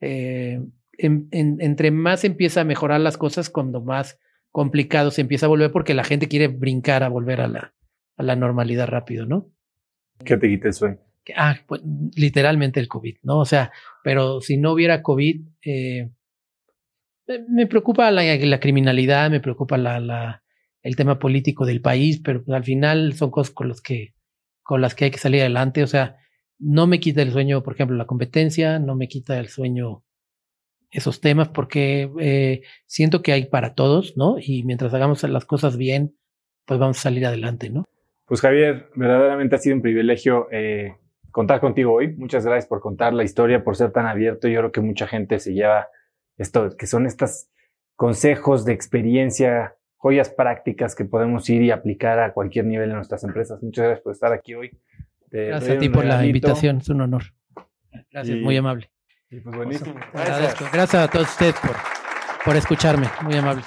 Eh, entre más empieza a mejorar las cosas, cuando más complicado se empieza a volver, porque la gente quiere brincar a volver a la, a la normalidad rápido, ¿no?
¿Qué te quita el sueño?
Ah, pues literalmente el COVID, ¿no? O sea, pero si no hubiera COVID, eh, me preocupa la, la criminalidad, me preocupa la, la, el tema político del país, pero pues, al final son cosas con, los que, con las que hay que salir adelante. O sea, no me quita el sueño, por ejemplo, la competencia, no me quita el sueño esos temas, porque eh, siento que hay para todos, ¿no? Y mientras hagamos las cosas bien, pues vamos a salir adelante, ¿no?
Pues Javier, verdaderamente ha sido un privilegio eh, contar contigo hoy. Muchas gracias por contar la historia, por ser tan abierto. Yo creo que mucha gente se lleva esto, que son estos consejos de experiencia, joyas prácticas que podemos ir y aplicar a cualquier nivel en nuestras empresas. Muchas gracias por estar aquí hoy.
gracias a ti por la invitación, es un honor. Gracias, muy amable.
Pues buenísimo.
Gracias. gracias a todos ustedes por, por escucharme, muy amables.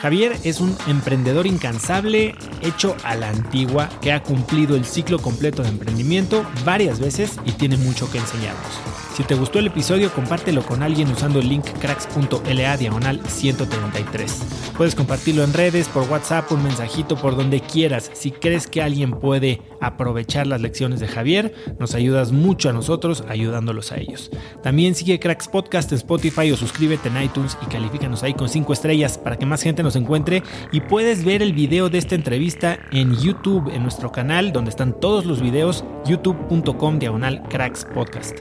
Javier es un emprendedor incansable, hecho a la antigua, que ha cumplido el ciclo completo de emprendimiento varias veces y tiene mucho que enseñarnos. Si te gustó el episodio, compártelo con alguien usando el link cracks.la diagonal 133. Puedes compartirlo en redes, por WhatsApp, un mensajito, por donde quieras. Si crees que alguien puede aprovechar las lecciones de Javier, nos ayudas mucho a nosotros ayudándolos a ellos. También sigue Cracks Podcast en Spotify o suscríbete en iTunes y califícanos ahí con 5 estrellas para que más gente nos encuentre. Y puedes ver el video de esta entrevista en YouTube, en nuestro canal, donde están todos los videos, youtube.com diagonal Cracks Podcast.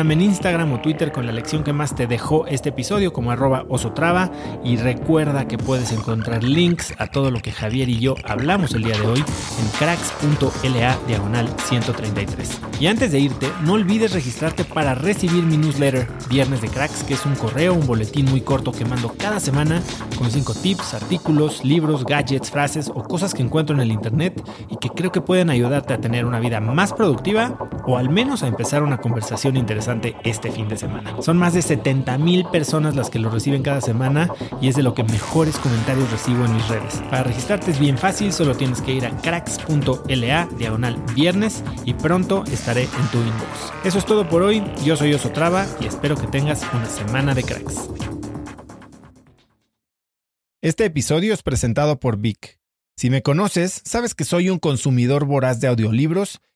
Mencióname en Instagram o Twitter con la lección que más te dejó este episodio como arroba osotrava y recuerda que puedes encontrar links a todo lo que Javier y yo hablamos el día de hoy en cracks.la diagonal 133. Y antes de irte, no olvides registrarte para recibir mi newsletter Viernes de Cracks, que es un correo, un boletín muy corto que mando cada semana con 5 tips, artículos, libros, gadgets, frases o cosas que encuentro en el internet y que creo que pueden ayudarte a tener una vida más productiva o al menos a empezar una conversación interesante este fin de semana. Son más de 70 mil personas las que lo reciben cada semana y es de lo que mejores comentarios recibo en mis redes. Para registrarte es bien fácil, solo tienes que ir a cracks.la diagonal viernes y pronto estaré en tu inbox. Eso es todo por hoy, yo soy Oso Traba y espero que tengas una semana de cracks. Este episodio es presentado por Vic. Si me conoces, sabes que soy un consumidor voraz de audiolibros